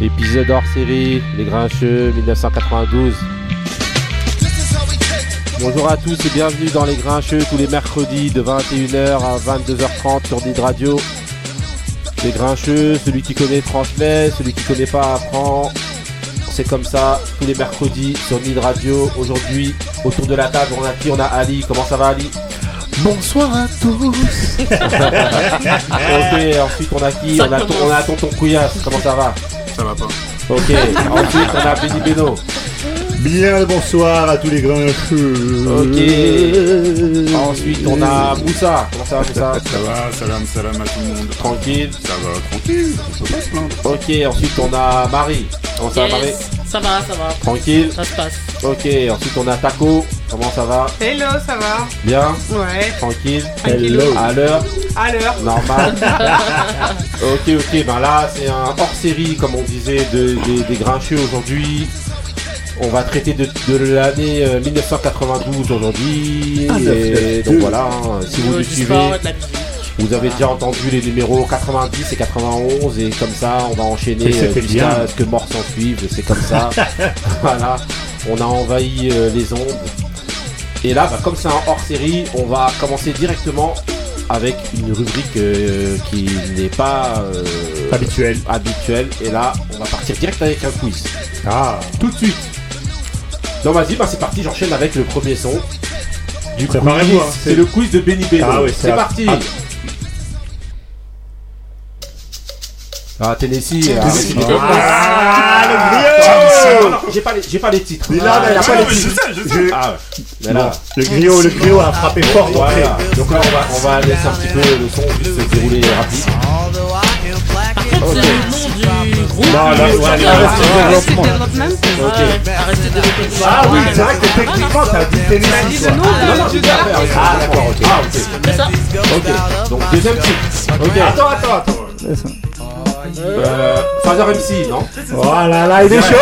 Épisode hors série, Les Grincheux 1992. Bonjour à tous et bienvenue dans Les Grincheux tous les mercredis de 21h à 22h30 sur Nid Radio. Les Grincheux, celui qui connaît transmet, celui qui connaît pas apprend. C'est comme ça, tous les mercredis sur Nid Radio. Aujourd'hui, autour de la table, on a qui? On a Ali. Comment ça va Ali? Bonsoir à tous. Ok, ensuite on a qui? On a, ton- on a Tonton Couillasse. Comment ça va? Ça va pas. Ok, ensuite on a Benny Beno. Bien le bonsoir à tous les grands feux. Ok. Ensuite on a Moussa. Comment ça va Moussa Ça va, salam, salam à tout le monde. Tranquille. Ça va, tranquille, on peut pas se plaindre. Ok, ensuite on a Marie. Comment ça va Marie. Ça va, ça va. Tranquille. Ça se passe. Ok, ensuite on a Taco. Comment ça va? Hello, ça va Bien? Ouais, Tranquille tranquillo. À l'heure À l'heure. Normal. ok, ok, ben là c'est un hors série comme on disait de, des- des grincheux aujourd'hui. On va traiter de, de l'année euh, 1992 aujourd'hui. Ah, et 92. donc voilà, hein, si vous Euh, nous du suivez, sport. Vous avez déjà entendu les numéros 90 et 91 et comme ça on va enchaîner euh, jusqu'à bien. ce que mort s'en suive, c'est comme ça. voilà, on a envahi euh, les ondes. Et là, bah, comme c'est un hors série, on va commencer directement avec une rubrique euh, qui n'est pas euh, Habituel. habituelle. Et là, on va partir direct avec un quiz. Ah. Tout de suite. Donc vas-y, bah, c'est parti, j'enchaîne avec le premier son. Du quiz. hein, c'est le quiz de Benny Beno. Ah oui, c'est parti. à- Ah, Tennessee. ah, c'est- Ah, le non, J'ai pas les, j'ai pas les titres. Mais il a pas Ah, les titres. sais, je sais. Je- Ah ouais. Mais là, Le griot, le griot a frappé fort d'entrée. voilà. Donc là, on va, on va laisser un petit peu le son juste se dérouler rapide. Par contre, c'est le nom du groupe. Non, Ah. Development. Ah oui, c'est vrai que techniquement, t'as dit Tennessee. Non. Ah, d'accord, ok. Ah, ok. C'est ça Ok. Donc, deuxième titre. Ok. Attends, attends, attends. Euh, Father MC, non Voilà, là, il est chaud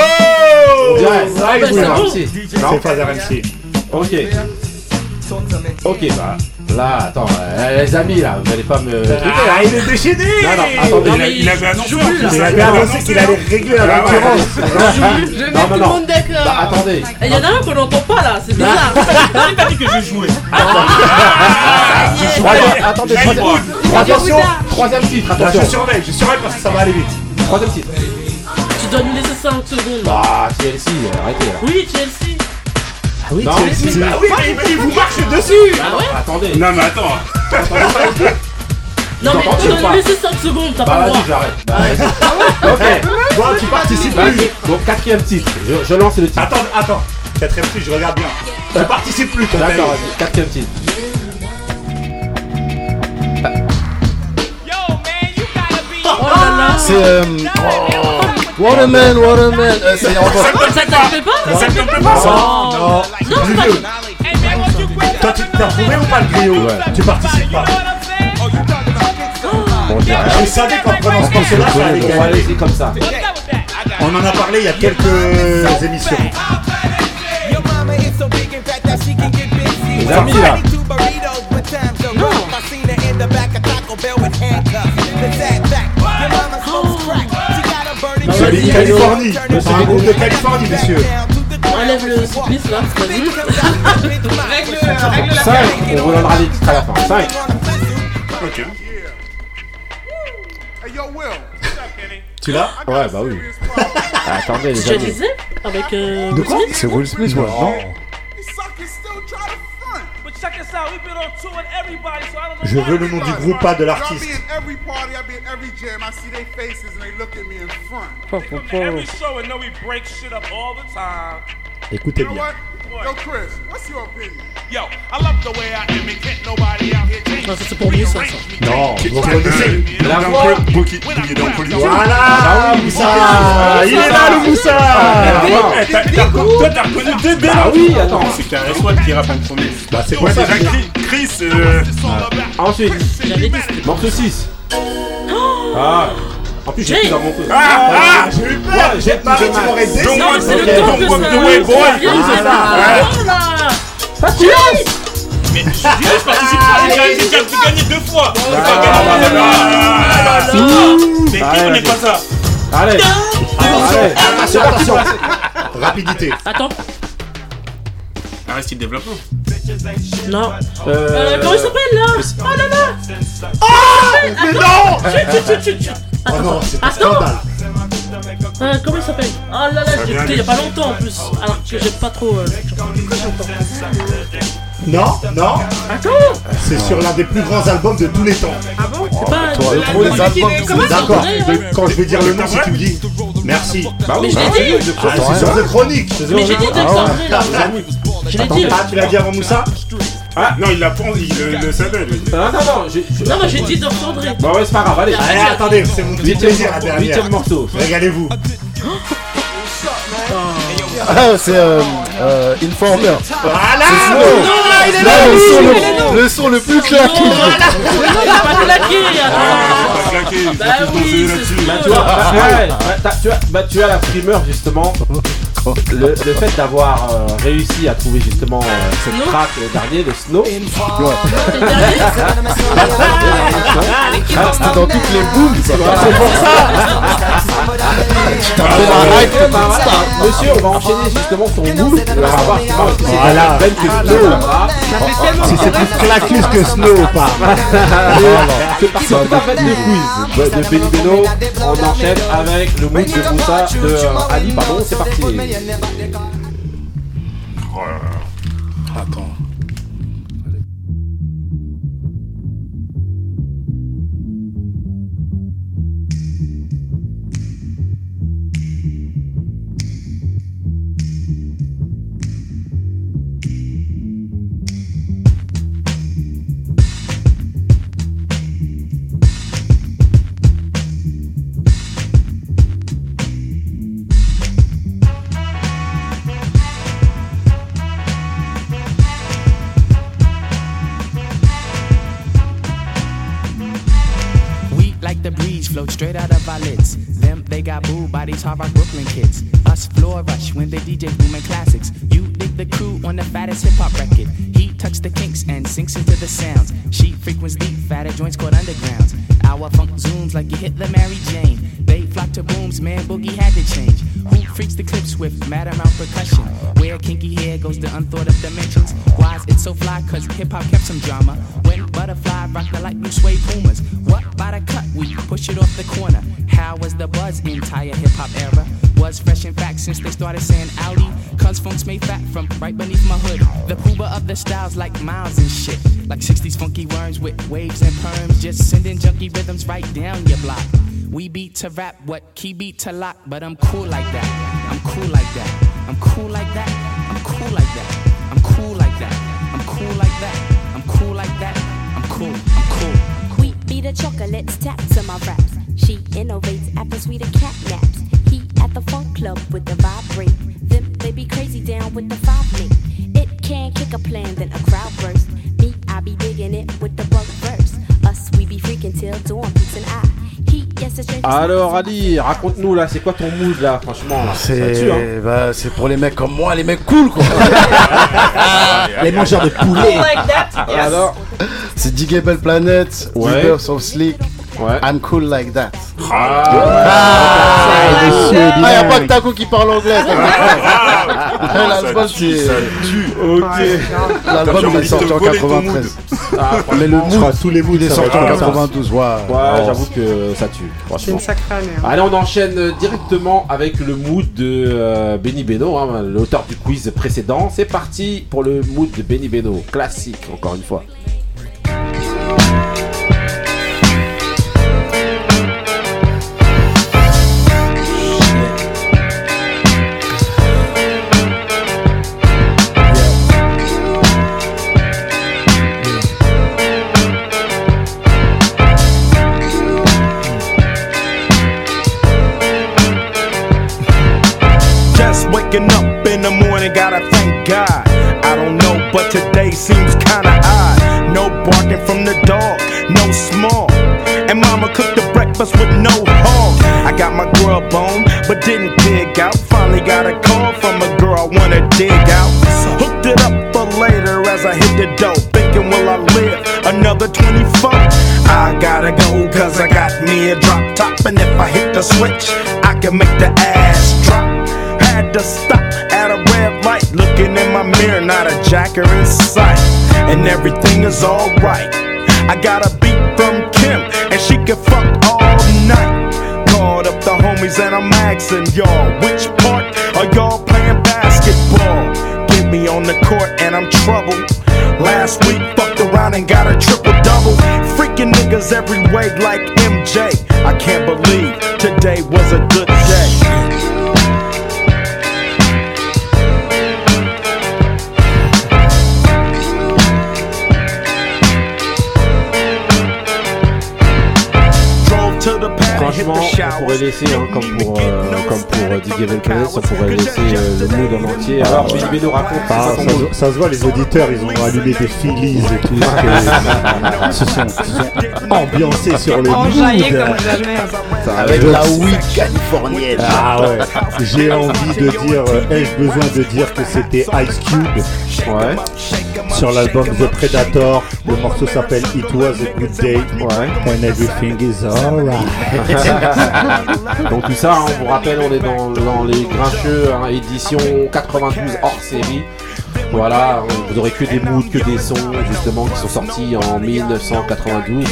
Ouais, Là, il bah, est. MC. C'est Father MC. Ok. Ok, bah. Là, attends, euh, les amis, là, vous allez pas me. Ah, il est déchaîné Non, non, attendez. Non, Il, a- mais il avait annoncé joue en plus. plus, là. Il avait annoncé qu'il allait régler la Ah concurrence. Je vais Non, mettre non, tout le non. monde d'accord. Bah, attendez. Il y en a un qu'on n'entend pas là, c'est bizarre. Il t'a dit que je jouais. Attendez, Là, il troisième, voit. attention, troisième titre, Là, je attention. surveille, je surveille parce que ça va aller vite. Troisième titre. Tu dois nous laisser 5 secondes. Ah, TLC, arrêtez là. Oui, Chelsea. Ah oui, Non, Chelsea. mais- Bah oui, mais il- vous marche dessus Ah ouais Attendez. Non, mais attends. Non, mais tu nous laisser 5 secondes, t'as Bah, pas le vas-y, droit. j'arrête. Bah, vas-y. Ok. Bon, tu participes plus. Donc, quatrième titre. Je, lance le titre. Attends, attends. Quatrième titre, je regarde bien. Tu participes plus, toi. D'accord, vas-y. Quatrième titre. Oh là là. C'est euh, Waterman, Waterman. Euh, c'est en Ça te fait pas Ça ne te plaît pas ça. Non, Non, plus c'est pas- vieux. Toi, tu t'as trouvé ou pas le griot Tu participes pas. Je savais qu'en prenant ce morceau-là, ça allait Bon, gagner. comme ça. On en a parlé il y a quelques émissions. Les amis, là. Celui Californie. C'est un groupe de Californie, messieurs. Enlève le cycliste là, vas-y. Règle, règle la 5, on reviendra les titres à la fin. 5. Ok. Tu l'as? Ouais, bah oui. Ah, attendez, les amis. disais Avec euh, De quoi? Will Smith? C'est Will Smith, ouais. Non Je veux le nom du groupe, pas de l'artiste. Écoutez bien. Yo, Chris, what's your opinion? Yo, I love the way I am and can't nobody out here change Non, ça c'est pour lui ça. ça. Non, vous reconnaissez La voix. Bookie, Boogie dans Police. Voilà Moussa Il est là le Moussa Eh, Toi, t'as reconnu dès dès Ah oui, attends. C'est qu'un S1 qui rappe en premier. Bah c'est Ouais, ça Chris, Chris, euh, Ensuite, morceau 6. Ah. En plus, j'ai Jay. pris dans mon truc. Ah J'ai eu peur j'ai J'ai pas plus de tu m'aurais Donc, Non, mais c'est le temps walk ça. Voilà. c'est ça. Voilà. mais je participe pas, j'ai gagné deux fois. Pas. Oh là. Mais qui connaît pas ça Allez. Attention, attention. Rapidité. Attends, Aristide Développement. non. Euh, Euh, comment il s'appelle là? Oh là là Mais non Oh non, c'est un Attends. scandale. Euh, comment il s'appelle Oh là là, j'ai écouté il y a pas longtemps en plus. Alors que j'aime pas trop. euh, Non, non, Attends c'est sur l'un des plus grands albums de tous les temps. Ah bon C'est pas. Euh, trop albums de D'accord, hein quand je vais dire le nom, si tu me dis merci. Bah oui, Mais je l'ai dit. de- Ah, c'est sur The Chronique. Mais j'ai dit Dexandre là. Je l'ai dit. Ah, tu l'as dit avant Moussa Ah, non, il l'a pas, il le, le savait. Non, non, non, j'ai. Non, dit Dexandre. Bon, ouais, c'est pas grave, allez. Allez, attendez, c'est mon petit plaisir morceau, dernière. huitième morceau. Régalez-vous. Ah, c'est euh, euh, Informer. Voilà Là, le son le, le son le plus claqué. Non, il a pas claqué. attends. Pas claqué, il faut Bah oui, c'est. Bah, tu vois, bah, bah, t'as- tu as, bah, tu as la primeur justement. Le, le fait d'avoir euh, réussi à trouver justement euh, cette Snow track le dernier, le Snow. C'est dernier Ah, C'était dans toutes les booms. ça. Ah, ouais, bah, voilà. Monsieur, on va enchaîner justement sur Mood. On va voir justement est-ce que c'est Voilà. la même que Snow pas. Si c'est plus claquus que Snow ou pas. C'est pour fête de quiz de, de Benny Beno. On enchaîne avec le mood de Moussa, de euh, Ali, pardon, c'est parti. Attends. These hard rock Brooklyn kids. Us floor rush when they DJ booming classics. You dig the crew on the fattest hip hop record. He tucks the kinks and sinks into the sounds. She frequents deep, fatter joints called undergrounds. Our funk zooms like you hit the Mary Jane. They flock to booms, man, boogie had to change. Who freaks the clips with mad amount percussion? Where kinky hair goes to unthought of dimensions. Why's it so fly? Cause hip hop kept some drama. When butterfly rock the light blue suede pumas. What by the cut? We push it off the corner. How was the buzz entire hip hop era? Was fresh in fact since they started saying Audi. Cause funk's made fat from right beneath my hood. The pooba of the styles like miles and shit. Like 60s funky worms with waves and perms. Just sending junky rhythms right down your block. We beat to rap, what key beat to lock, but I'm cool like that. I'm cool like that. I'm cool like that. I'm cool like that. I'm cool like that. I'm cool like that. I'm cool like that. I'm cool. I'm cool. We be the chocolates, tap to my raps. She innovates after cat naps. He at the funk club with the vibrate. Them they be crazy down with the five me. It can kick a plan, then a crowd burst. Me, I be digging it with the bug verse. Us, we be freaking till dawn, peace and I. He, yes, a stranger. Alors Ali, raconte-nous là, c'est quoi ton mood là, franchement? Ça tue, hein? C'est bah, c'est pour les mecs comme moi, les mecs cool quoi. Les mangeurs de poulet. like. Yes. Alors, C'est Digable Planet, Ouais. Rebirth of Slick, ouais. I'm cool like that. Ah, monsieur Ah, y'a bilingue. pas que Taco qui parle anglais. Ah, L'album, c'est- ça tue. L'album il est sorti en voler ton 93. Ah, Mais le mood, tous les moods, il est sorti en être comme ça. 92. Ouais, Ouais, Oh. j'avoue que ça tue, C'est une sacrée année. hein. Allez, on enchaîne directement avec le mood de euh, Benny Beno, hein, l'auteur du quiz précédent. C'est parti pour le mood de Benny Beno, classique encore une fois. The switch, I can make the ass drop. Had to stop at a red light, looking in my mirror, not a jacker in sight, and everything is alright. I got a beat from Kim, and she can fuck all night. Called up the homies, and I'm asking y'all, which part are y'all playing basketball? Get me on the court, and I'm trouble. Last week, fucked around and got a triple double. Freaking niggas every way like MJ. I can't believe today was a good day. Franchement, on pourrait laisser, hein, comme pour, euh, comme pour euh, DJ Velpenes, on pourrait laisser euh, le mood en entier. Alors, Billy nous raconte, Ah, ça se- ça se voit, les auditeurs, ils ont allumé des Phillies et tout. que- se, sont, se sont ambiancés sur le Enjaillé mood. comme jamais. Avec la weed californienne. Ah ouais, j'ai envie de dire, euh, ai-je besoin de dire que c'était Ice Cube? Ouais. Sur l'album The Predator. Le morceau s'appelle It Was a Good Day Ouais. and Everything is Alright. Donc tout ça, hein, on vous rappelle, on est dans, dans les Grincheux, hein, édition 92 hors série. Voilà, vous aurez que des moods, que des sons justement qui sont sortis en 1992.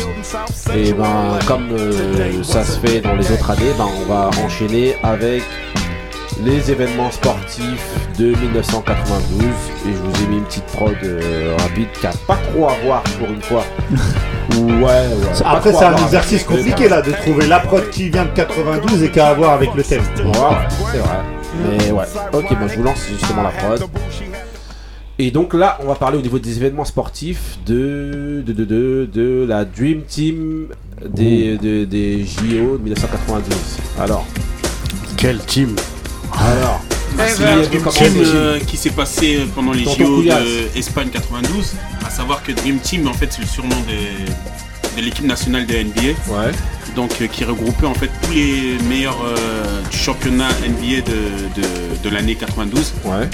Et ben comme euh, ça se fait dans les autres années, ben, on va enchaîner avec les événements sportifs de 1992. Et je vous ai mis une petite prod euh, rapide qui a pas trop à voir pour une fois. Ouais, ouais. Après, c'est un exercice compliqué là de trouver la prod qui vient de 92 et qui a à voir avec le thème. Ouais, c'est vrai. Mais ouais. Ok, bon, je vous lance justement la prod. Et donc là, on va parler au niveau des événements sportifs de de, de, de, de la Dream Team des, de- des JO de 1992. Alors, Quel team? Alors, Eh ben, euh, Dream Team euh, qui s'est passé pendant les JO Couillasse. de Espagne 92. À savoir que Dream Team, en fait, c'est le surnom de, de l'équipe nationale de NBA. Ouais. Donc, euh, qui regroupait en fait tous les meilleurs euh, du championnat NBA de, de, de l'année 92. Ouais.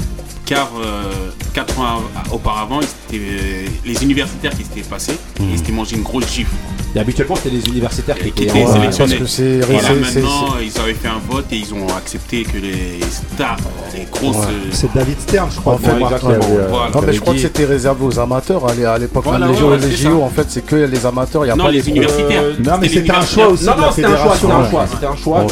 Car euh, 4 ans av- auparavant, euh, les universitaires qui s'étaient passés, ils s'étaient mangé une grosse gifle. Et habituellement, c'était les universitaires qui qui étaient étaient en- sélectionnés. parce que c'est- Et là, c'est- c'est- maintenant, ils avaient fait un vote et ils ont accepté que les stars, les grosses. Ouais. euh, C'est David Stern, je crois. En fait, exactement. avait, euh, Voilà. Non, mais je crois que c'était réservé aux amateurs à l'é- à l'époque. Voilà, les ouais, JO, ouais, les c'est JO, ça. en fait, c'est que les amateurs. Il n'y a Non, pas les pros. universitaires. Euh, Non, mais C'était un choix aussi Non, de la non, c'était un choix, fédération. c'était un choix, c'était un choix,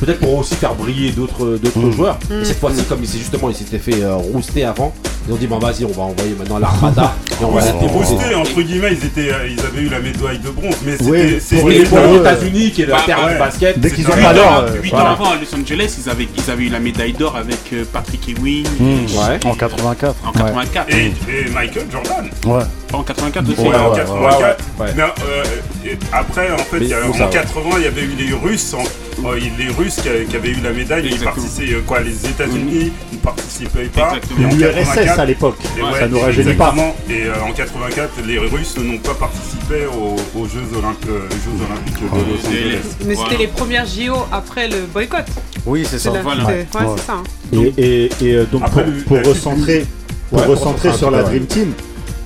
peut-être pour aussi faire briller d'autres d'autres joueurs. Et cette fois-ci, comme il s'est justement, il s'était fait euh, rouster avant, ils ont dit, bon vas-y, on va envoyer maintenant l'armada et on va défoncer. boosté, entre guillemets, ils, étaient, euh, ils avaient eu la médaille de bronze, mais c'était Oui, c'est- pour les- États-Unis, qui est la bah, terre ouais. du basket, Dès qu'ils ont pas un- l'or, ans, huit voilà. ans avant à Los Angeles, ils avaient, ils avaient eu la médaille d'or avec euh, Patrick Ewing Ouais. En 84. en 84. Et, et Michael Jordan. Ouais. en 84 aussi. Ouais, Ouais, en ouais, 84. ouais, ouais. Mais, euh, après, en fait, Mais il y a- faut en savoir. 80, il y avait eu les Russes, en- euh, les Russes qui, qui avaient eu la médaille, ils euh, quoi, les États-Unis participaient pas. Exactement. Et en L'URSS 84, à l'époque. ouais, ça nous rajeunit pas. Et euh, en 84, les Russes n'ont pas participé aux, aux Jeux, Olympiques, euh, Jeux Olympiques de Los Angeles. Mais Voilà. c'était les premières JO après le boycott. Oui, c'est ça. C'est la- Voilà. c'est- ouais, Ouais. c'est ça. hein. Et, et, et, donc Après, pour, le- pour la- recentrer, pour recentrer sur la Dream Team,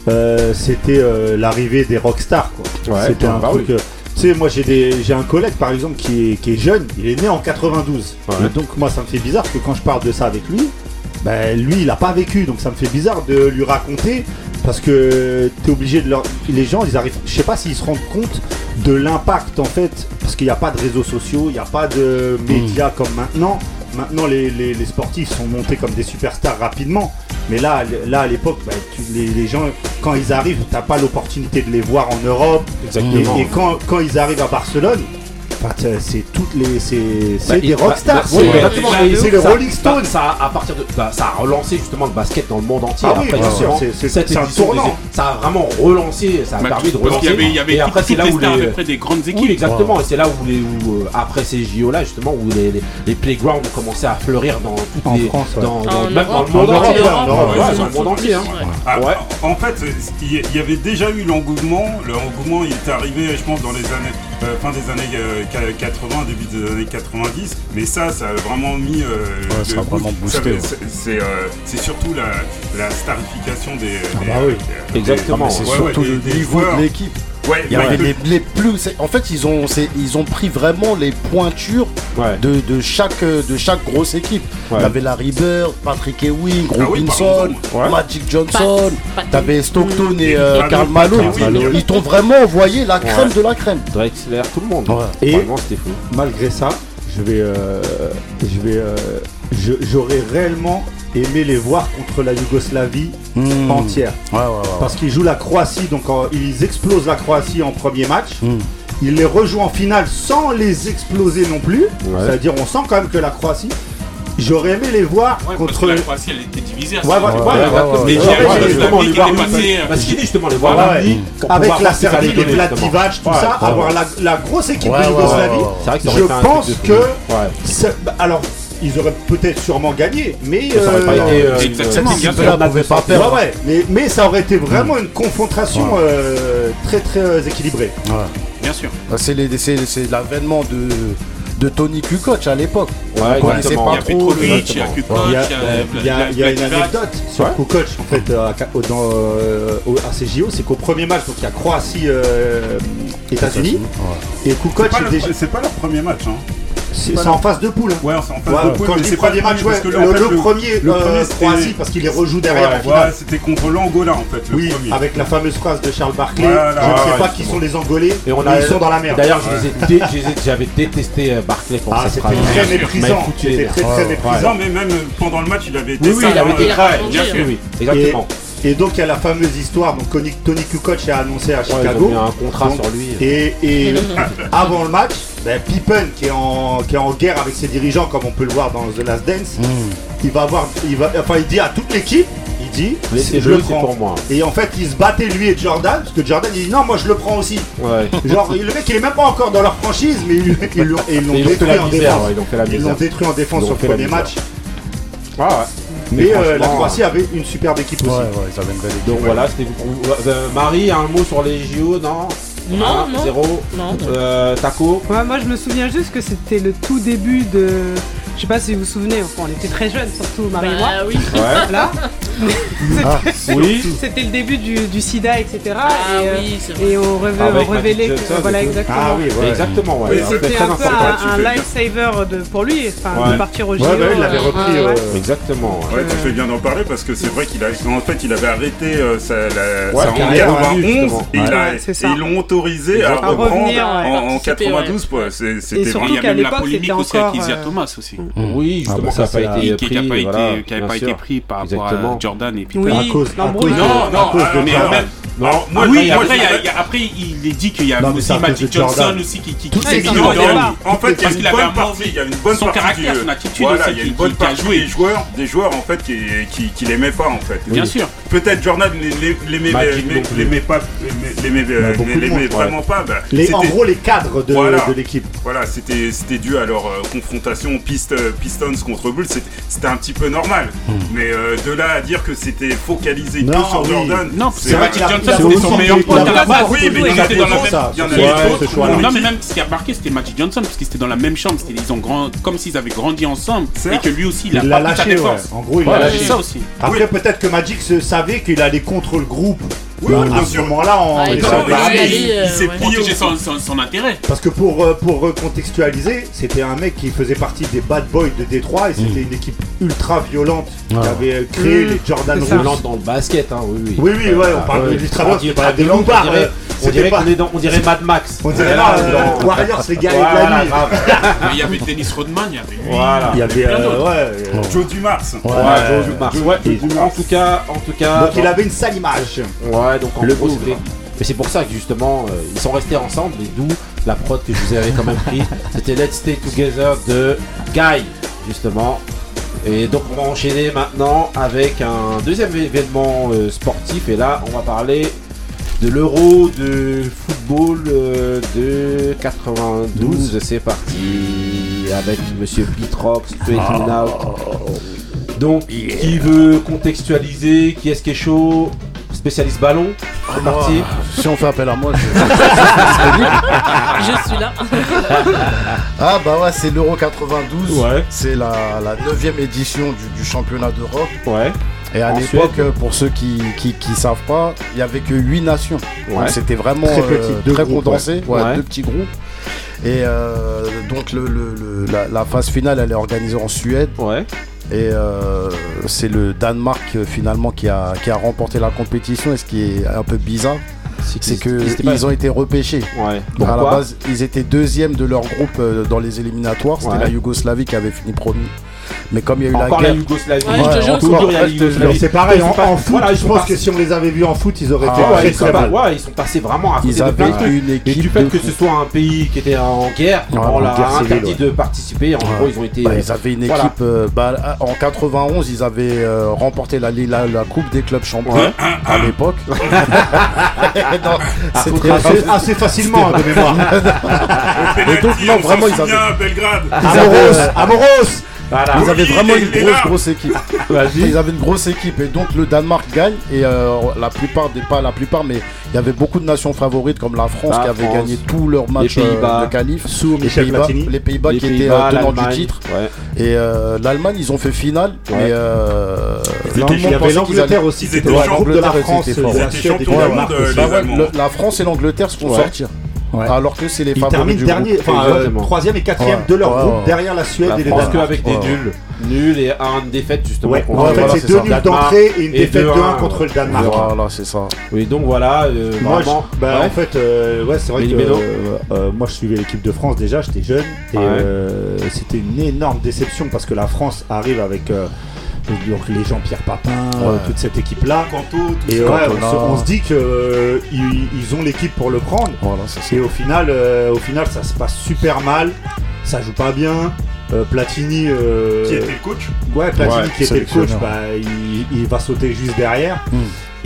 euh, c'était euh, l'arrivée des rockstars. c'était un bah truc. oui. tu sais, moi j'ai des, j'ai un collègue par exemple qui est, qui est jeune, il est né en 92. Ouais. Et donc moi ça me fait bizarre que quand je parle de ça avec lui, ben lui il a pas vécu, donc ça me fait bizarre de lui raconter parce que tu es obligé de leur. Les gens ils arrivent, je sais pas s'ils se rendent compte de l'impact en fait, parce qu'il n'y a pas de réseaux sociaux, il n'y a pas de médias comme maintenant. Maintenant les, les- les sportifs sont montés comme des superstars rapidement. Mais là, là à l'époque, bah, tu- les, les gens, quand ils arrivent, t'as pas l'opportunité de les voir en Europe. Exactement. Et, et quand, quand ils arrivent à Barcelone, c'est toutes les, c'est Bah, des rockstars. bah, c'est les Rolling Stones. Ça, ça, à partir de, bah, ça a relancé justement le basket dans le monde entier. Ah c'est- un édition tournant. des- ça a vraiment relancé, ça a Bah, permis de parce relancer. qu'il y avait, il y avait et après, c'est là les où des grandes équipes. Oui, exactement. Et c'est là où, les, où euh, après ces JO là, justement, où les, les, les playgrounds ont commencé à fleurir dans toutes En les. France, ouais. dans, dans- En même dans Europe. le monde En entier. Dans le monde entier. En fait, il y- avait déjà eu l'engouement. L'engouement, il était arrivé, je pense, dans les années, euh, fin des années euh, 80, début des années 90. Mais ça, ça a vraiment mis. euh, Ouais, ça a vraiment boost. boosté, ouais. c'est- euh, surtout la, la starification des. des- bah oui. des- Exactement. C'est ouais, surtout ouais, le niveau joueurs. de l'équipe. Ouais, Il y avait les, les plus. En fait, ils ont, ils ont pris vraiment les pointures Ouais. de, de chaque, de chaque grosse équipe. Ouais. T'avais Larry Bird, Patrick Ewing, Ah oui, Robinson, Ouais. Magic Johnson, t'avais Stockton et euh, Malone, Karl Malone. Ils t'ont vraiment envoyé la crème de la crème. Drexler, tout le monde. Ouais. Et- Vraiment, c'était fou. Malgré ça, je vais, euh, je vais, euh, j'aurais réellement aimé les voir contre la Yougoslavie Hmm. entière. Ouais, ouais, ouais. Parce qu'ils jouent la Croatie, donc en- ils explosent la Croatie en premier match. Hmm. Ils les rejouent en finale sans les exploser non plus. Ouais. C'est-à-dire, on sent quand même que la Croatie. J'aurais aimé les voir Ouais, parce contre. que la Croatie, elle était divisée. à Ouais, ce ouais, moment-là. ouais, ouais, exactement. ouais, Mais Ouais, j'ai ouais, j'ai ouais, justement ouais, les ouais, voir ouais, passer. Parce qu'il dit justement les voir Ouais, ouais. Avec la Serbie, les donner, Vlad justement. Divac, tout Ouais, ça, ouais, avoir ouais. la, la grosse équipe Ouais, de ouais, Yougoslavie. ouais, ouais, Je pense que. Ouais. alors ils auraient peut-être sûrement gagné, mais Ça aurait pas euh, été, euh, Exactement, pas ouais, perdre. ouais, mais, mais ça aurait été vraiment une confrontation euh, très très euh, équilibrée. Bien sûr. Bah, C'est les- c'est- c'est l'avènement de, de Tony Kukoc à l'époque. Ouais, On connaissait exactement. pas Il y a trop. Petrovic, il y a. Kukoc, Il y a, il y a il y a- il y a une anecdote sur Ouais. Kukoc en fait euh, à, dans, euh, au RCJO, c'est qu'au premier match, donc il y a Croatie euh, États-Unis, et Kukoc C'est pas, est le- déjà- c'est pas leur premier match. Hein. C'est en phase de poule. hein. Ouais, c'est en phase Ouais, de poule, quand mais je dis c'est pas premier match, ouais, parce que le, là, en fait, le premier, le euh, premier, c'était- Croatie parce qu'il les rejoue derrière Ouais, c'était contre l'Angola en fait, le Oui, premier. avec la fameuse phrase de Charles Barclay. Voilà, je ne sais ouais, pas qui sont les Angolais, Et on mais a, ils sont dans la merde. D'ailleurs, j'avais détesté euh, Barclay pour Ah, cette c'était très méprisant. C'était très très mais même pendant le match, il avait été Oui, il avait été il a grave. changé, Bien sûr, oui. Exactement. Et donc il y a la fameuse histoire, donc Tony, Tony Kukoc a annoncé à Ouais, ils ont Chicago. mis un contrat Donc, sur lui. Et, et avant le match, ben, Pippen qui est, en, qui est en guerre avec ses dirigeants, comme on peut le voir dans The Last Dance, Hmm. il va avoir, il va, enfin il dit à toute l'équipe, il dit, Laissez-le, je le prends. pour moi. Et en fait, ils se battaient lui et Jordan, parce que Jordan il dit non, moi je le prends aussi. Ouais. Genre le mec il est même pas encore dans leur franchise, mais ils ils l'ont détruit en défense. ouais, Ils l'ont détruit en défense sur le premier match. Ah ouais. Mais euh, la franchement, Croatie avait une superbe équipe aussi. Ouais, ouais, ils avaient une belle équipe. Donc voilà, c'était pour vous. Euh, Marie, un mot sur les JO, non Non, Un, non. Zéro Non. Euh, Taco Ouais, moi je me souviens juste que c'était le tout début de. Je sais pas si vous vous souvenez, enfin, on était très jeunes, surtout Marie et moi. Bah oui. Ouais. Ah, Oui. C'était le début du, du sida, etc. Ah et, euh, oui, vrai. et on, Avec on révélait que. Johnson Voilà, exactement. Ah oui, ouais. Exactement, ouais. C'était un peu un, un lifesaver de, pour lui, enfin, Ouais. de partir au JO. ouais, il l'avait euh, repris. ouais, ouais. euh, Exactement. ouais. Ouais, tu fais bien d'en parler parce que c'est vrai qu'il a, en fait, il avait arrêté euh, sa, la, Ouais, sa carrière, en ouais, 91 justement. et, ils l'ont autorisé à reprendre en, en Participer, 92. quoi. C'est- C'était surtout Il y a qu'à même la l'époque, polémique c'était aussi avec Isia euh, Thomas aussi. Oui, justement, Ah bah ça n'a pas été Qui pris. n'a pas, été- qui pas pris par rapport à Jordan et puis à cause, Non, à non, Non, Alors, moi, oui, après, il y a- il y a- après, il est dit qu'il y a aussi Magic Johnson Jordan. aussi qui, qui, en fait, il y a Parce une qu'il avait bonne partie, il y a une bonne son partie caractère, du- son attitude voilà, aussi il y a qui- une bonne qui- qui a joué. des joueurs, des joueurs en fait qui, qui, qui l'aimaient pas en fait. Bien sûr. Peut-être Jordan l'aimait pas, euh, vraiment pas. bah, Les, en gros, les cadres de, Voilà. de l'équipe. Voilà, c'était c'était dû à leur euh, confrontation Pist- euh, Pistons contre Bulls, c'était- un petit peu normal. Mais euh, de là à dire que c'était focalisé Non, que sur oui. Jordan, Non, c'est vrai a- Johnson, a c'était son meilleur été- pote il a à la base. beaucoup Oui, mais il a étaient dans la même. ça, choix-là. Non, mais même ce qui a marqué, c'était Magic Johnson, parce qu'ils étaient dans la même chambre. C'était ils ont grand, comme s'ils avaient grandi ensemble, et que lui aussi, il a lâché. En gros, il C'est lâché. ça aussi. Après, peut-être que Magic se qu'il allait contre le groupe. Oui, à oui, ce moment-là, en Ah, il euh, il s'est Protéger son, son, son intérêt. Parce que pour, euh, pour recontextualiser, c'était un mec qui faisait partie des bad boys de Détroit et c'était une équipe ultra violente qui Ah. avait créé Mm. les Jordan. Rouges. Violente dans le basket, hein, oui, oui. Oui, oui, ouais, on Ah, parle ouais. de ultra violente, On c'est pas des on dirait- On C'était dirait pas. qu'on est dans, on dirait Mad Max. On dirait là, dans- euh, Warriors, les guerriers de la Il y avait Dennis Rodman, il y avait. Voilà. Il y Joe. Ouais, Et- en tout cas, en tout cas. Donc il avait une sale image. Ouais, donc en Le gros, c'était- Mais c'est pour ça que justement, euh, ils sont restés ensemble, et d'où la prod que je vous avais quand même pris. C'était Let's Stay Together de Guy, justement. Et donc on va enchaîner maintenant avec un deuxième événement euh, sportif. Et là, on va parler de l'Euro de football euh, de 92. C'est parti avec Monsieur Pitrox, Straight in Out. Donc, qui veut contextualiser Qui est-ce qui est chaud? Spécialiste ballon C'est parti. Si on fait appel à moi, je... Je suis là. Ah bah ouais, c'est l'Euro 92. Ouais. C'est la, la 9 édition du, du championnat d'Europe. Ouais. Et à l'époque, euh, pour ceux qui, qui, qui savent pas, il y avait que 8 nations. Ouais. Donc c'était vraiment Très euh, petit, deux très groupes, condensé, ouais. ouais, Ouais. deux petits groupes. Et euh, donc le, le- le- la, la phase finale, elle est organisée en Suède. Et euh, c'est le Danemark euh, finalement qui a, qui a remporté la compétition. Et ce qui est un peu bizarre, c'est qu'ils- ils ont été repêchés. Ouais. À la base, ils étaient deuxième de leur groupe euh, dans les éliminatoires. C'était Ouais. la Yougoslavie qui avait fini premier. Mais comme il y a eu Encore la guerre, Yougoslavie. C'est pareil, en, foot, je pense pas- que si on les avait vus en foot, ils auraient Ah été ouais, très ils sont très ouais, ils sont passés vraiment à côté Ils de plein de avaient trucs. une Et équipe du fait que ce soit un pays qui était en guerre, on l'a interdit de participer. En gros, ils ont été. Bah, euh, ils avaient une équipe. euh, bah, en 91, ils avaient euh, remporté la, Coupe des clubs champions à l'époque. C'était Assez, facilement hein, de mémoire. Et donc, non, vraiment, ils avaient, Bien, Belgrade. Amoros, Amoros Voilà. ils avaient vraiment une grosse, grosse équipe. Ils avaient une grosse équipe et donc le Danemark gagne et euh, la plupart des pas la plupart mais il y avait beaucoup de nations favorites comme la France La qui avait France, gagné tous leurs matchs les Pays-Bas, euh, de qualif. Sous les Pays-Bas Platini. les Pays-Bas Les qui étaient euh, tenants du titre. Ouais. et euh, l'Allemagne ils ont fait finale Ouais. mais euh, Il y avait l'Angleterre aussi, Ils c'était étaient le groupe de la France, la France et l'Angleterre se font sortir Ouais. alors que c'est les Ils favoris terminent du dernier, groupe. enfin euh, troisième et quatrième Ouais. de leur Ouais, groupe ouais. derrière la Suède La et les Danemark. qu'avec des nuls. Nuls et un défaite justement. Ouais, en fait voilà, c'est deux ça. nuls d'entrée et une défaite de 2-1, 1 contre le Danemark. voilà c'est ça Oui, donc voilà. euh, Moi, vraiment, je- bah, ouais. en fait, euh, ouais, c'est vrai que euh, euh, moi, je suivais l'équipe de France déjà, j'étais jeune, et Ouais. euh, c'était une énorme déception parce que la France arrive avec euh, les Jean-Pierre Papin, euh, Ouais. toute cette équipe-là. Et ouais, on, on se dit que euh, ils, ils ont l'équipe pour le prendre. voilà c'est ça Et au final, euh, au final, ça se passe super mal. Ça joue pas bien. Euh, Platini, euh, Qui était le coach ouais, Platini Ouais, qui était le coach, bah, il, il va sauter juste derrière. Hmm.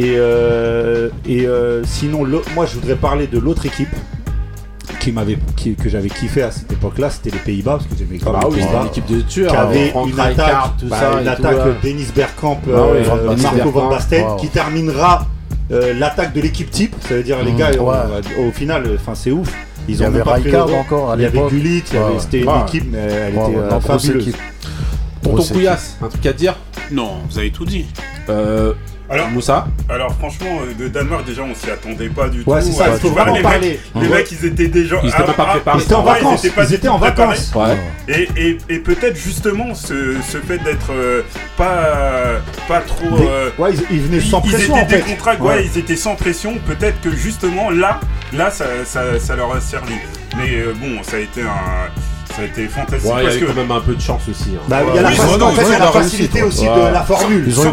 Et, euh, et euh, sinon, moi, je voudrais parler de l'autre équipe qui m'avait, qui- que j'avais kiffé à cette époque-là, c'était les Pays-Bas parce que j'aimais grave Bah les oui, c'était Pays-Bas. une équipe de tueurs. qui avait Frank une attaque, Rijkaard, tout bah, ça. une et attaque tout, ouais. Dennis Bergkamp, Ah euh, oui. Marco Van. Basten, Wow. qui terminera euh, l'attaque de l'équipe type. Ça veut dire les Mhm. gars, Ouais. on- au final, enfin c'est ouf. Ils il y ont avait même pas pris Rijkaard encore à Il y avait l'époque Gullit, il y avait- Ouais. c'était une équipe, mais elle Ouais, était ouais, euh, fabuleuse. Tonton. Couillasse, un truc à dire? Non, vous avez tout dit. euh, Alors, Moussa alors franchement, euh, de Danemark, déjà, on s'y attendait pas du Ouais, tout. c'est ça, il faut tu vois, vraiment les parler. Mecs, les Ouais. mecs, ils étaient déjà. Ils étaient pas préparés. Ils étaient en Ouais, vacances, étaient ils étaient en vacances. Ouais. Et, et, et peut-être justement ce, ce fait d'être euh, pas, pas trop. Des- euh, Ouais, ils, ils venaient sans ils pression étaient en fait. décontractés, ouais. ils étaient sans pression. Peut-être que justement là, là ça, ça, ça leur a servi. Mais euh, bon, ça a été un. Ça a été fantastique Ouais, il y que. quand même un peu de chance aussi. hein. Bah, il y a la, Oui, en fait, il y a facilité réussite, aussi ouais. de la formule. Ils ont eu de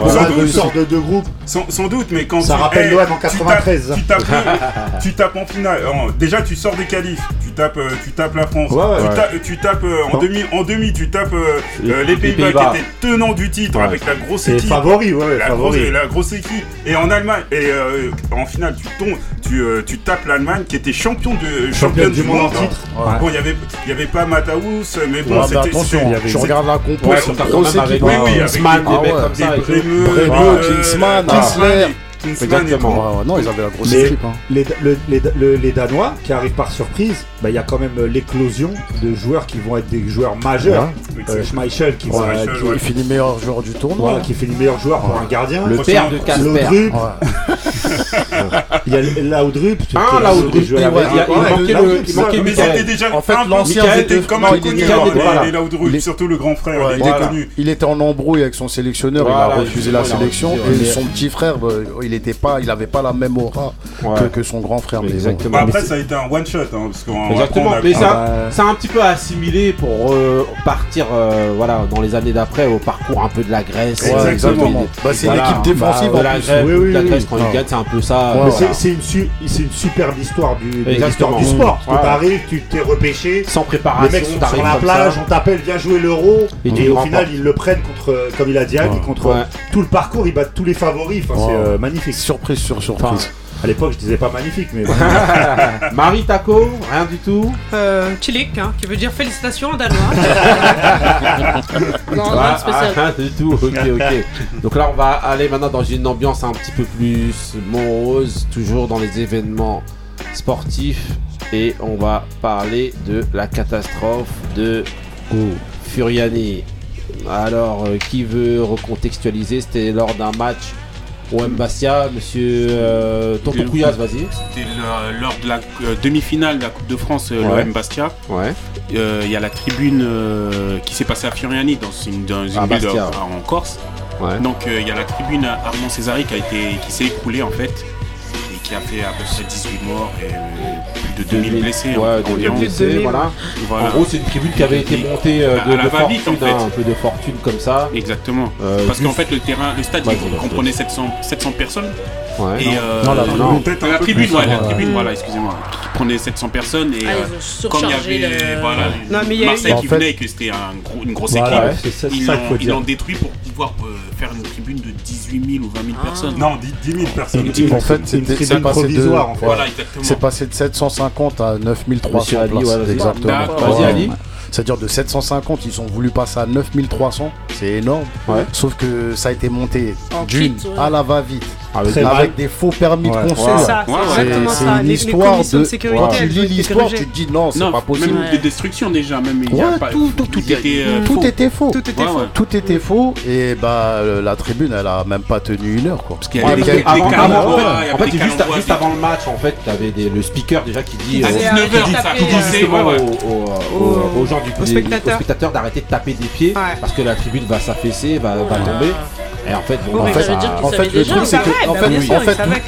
de deux groupes. Sans, sans doute, mais quand Ça tu, rappelle eh, l'OM en tu tapes- 93. Tu tapes, tu tapes en finale. en- déjà, tu sors des qualifs. Tu tapes, euh, tu tapes la France. Ouais, ouais. tu, Ouais. tapes, tu tapes, euh, en demi, en demi, tu tapes euh, Les- euh, les Pays-Bas Pays-Bas. qui étaient tenants du titre avec la grosse équipe. favori, La grosse, favori. la grosse équipe. Et en Allemagne, et euh, en finale, tu tombes, tu, euh, tu tapes l'Allemagne qui était champion de Championne du monde en titre. Ouais. Bon, il y avait, il y avait pas Mataous, mais bon, c'était. attention, c'était- il y avait- tu regardes la compo, grosse équipe. Oui, hein. oui, avec des- mecs comme ça. Tout. Exactement. Ouais, ouais, non, ils avaient la grosse équipe. hein. les, le- les- le- les Danois qui arrivent par surprise, bah, il y a quand même euh, l'éclosion de joueurs qui vont être des joueurs majeurs. Euh, Schmeichel qui, va- Schmeichel, qui- ouais. Il finit meilleur joueur du tournoi. voilà, qui fait le meilleur joueur pour un gardien. Le père de Casper. Il y a Laudrup. Ah, Laudrup, il manquait le- En fait, un peu- l'ancien était- comme non, un il connu, était- alors, il était pas là. les Laudrup, surtout le grand frère, il était, connu. il était en embrouille avec son sélectionneur, il a refusé la sélection et son petit frère, euh, il était pas, il avait pas la même aura Ouais. que, que son grand frère. Exactement. Bah, après, ça a été un one shot, hein, parce Exactement, mais Ah ça, ça a un petit peu assimilé pour euh, partir euh, voilà, dans les années d'après au parcours un peu de la Grèce. Ouais, exactement. Bah, c'est voilà, une équipe défensive bah, en la plus. Grèce, Oui, oui, la oui. Grèce quand C'est un peu ça. Ouais, Mais voilà. c'est- une, su- c'est une superbe histoire du, l'histoire du sport. Parce que Ouais. t'arrives, tu t'es repêché, Sans les préparation, mecs sont sur la plage, ça. on t'appelle, viens jouer l'euro. Et au final, ils le prennent contre, comme il a dit, contre Ouais. tout le parcours, ils battent tous les favoris. Enfin, c'est euh, magnifique. Surprise sur surprise. À l'époque, je disais pas magnifique, mais Marie Taco, rien du tout. Euh, Chilik, hein, qui veut dire félicitations en danois. Non, Ah, non, spécial. ah, rien du tout, ok, ok. Donc là, on va aller maintenant dans une ambiance un petit peu plus morose, toujours dans les événements sportifs. Et on va parler de la catastrophe de Furiani. Alors, euh, qui veut recontextualiser? C'était lors d'un match au Bastia, monsieur euh, Tonton vas-y. C'était le- lors de la euh, demi-finale de la Coupe de France, euh, Ouais. l'OM Bastia. Ouais. Euh, Il y a la tribune euh, qui s'est passée à Fioriani, dans une, dans une ville de- en Corse. Ouais. Donc euh, il y a la tribune Armand Césari qui, a été, qui s'est écroulée en fait et qui a fait à peu près 18 morts et euh, de 2000 blessés. Ouais, en- 2000 environ. blessés, voilà. Voilà. En gros, c'est une tribune qui avait été montée euh, À de, la de va-vite, fortune, en fait. hein, un peu de fortune comme ça. Exactement. Euh, Parce juste- qu'en fait le terrain, le stade Ouais, il voilà. comprenait 700, 700 personnes. Ouais. Et Non. euh, Non, la tribune, non, peut-être un la peu tribune, plus, ouais, la ouais. tribune, voilà, excusez-moi, qui prenait 700 personnes et Ah, euh, comme il y avait le- voilà, Non, mais il y a eu- Marseille en qui fait- venait et que c'était un gros- une grosse équipe, ils l'ont- détruit pour pouvoir faire une tribune de 18 000 ou 20 000 Ah. personnes. Non, 10 10 000 personnes. En fait, c'est passé de, en fait. Voilà, exactement. c'est passé de 750 à 9300 Monsieur Ali, places. ouais, exactement. Vas-y. C'est-à-dire de 750, ils ont voulu passer à 9300, c'est énorme. Ouais. Sauf que ça a été monté En d'une à la va-vite. Avec Très des- mal. Avec des faux permis Ouais. de C'est construire. ça, c'est exactement C'est ça. une Les, les histoire commissions de, de. sécurité, Quand tu lis l'histoire, tu te dis non, c'est pas possible. même de destruction déjà, même. il y a pas- tout, tout, tout, était euh, tout faux. était faux. Tout était Ouais, faux. ouais. Tout était faux et bah euh, la tribune elle a même pas tenu une heure quoi. Parce qu'il y avait des, en fait, il y en avait fait, des juste, avant le match, en fait, t'avais des- le speaker déjà qui dit, À euh, 19h, arrêtez de ça a taper, commencé. justement ouais, ouais. aux, gens du spectateurs d'arrêter de taper des pieds parce que la tribune va s'affaisser, va tomber. Et en fait, bon, En fait, le déjà, truc c'est que, en fait, en ils fait,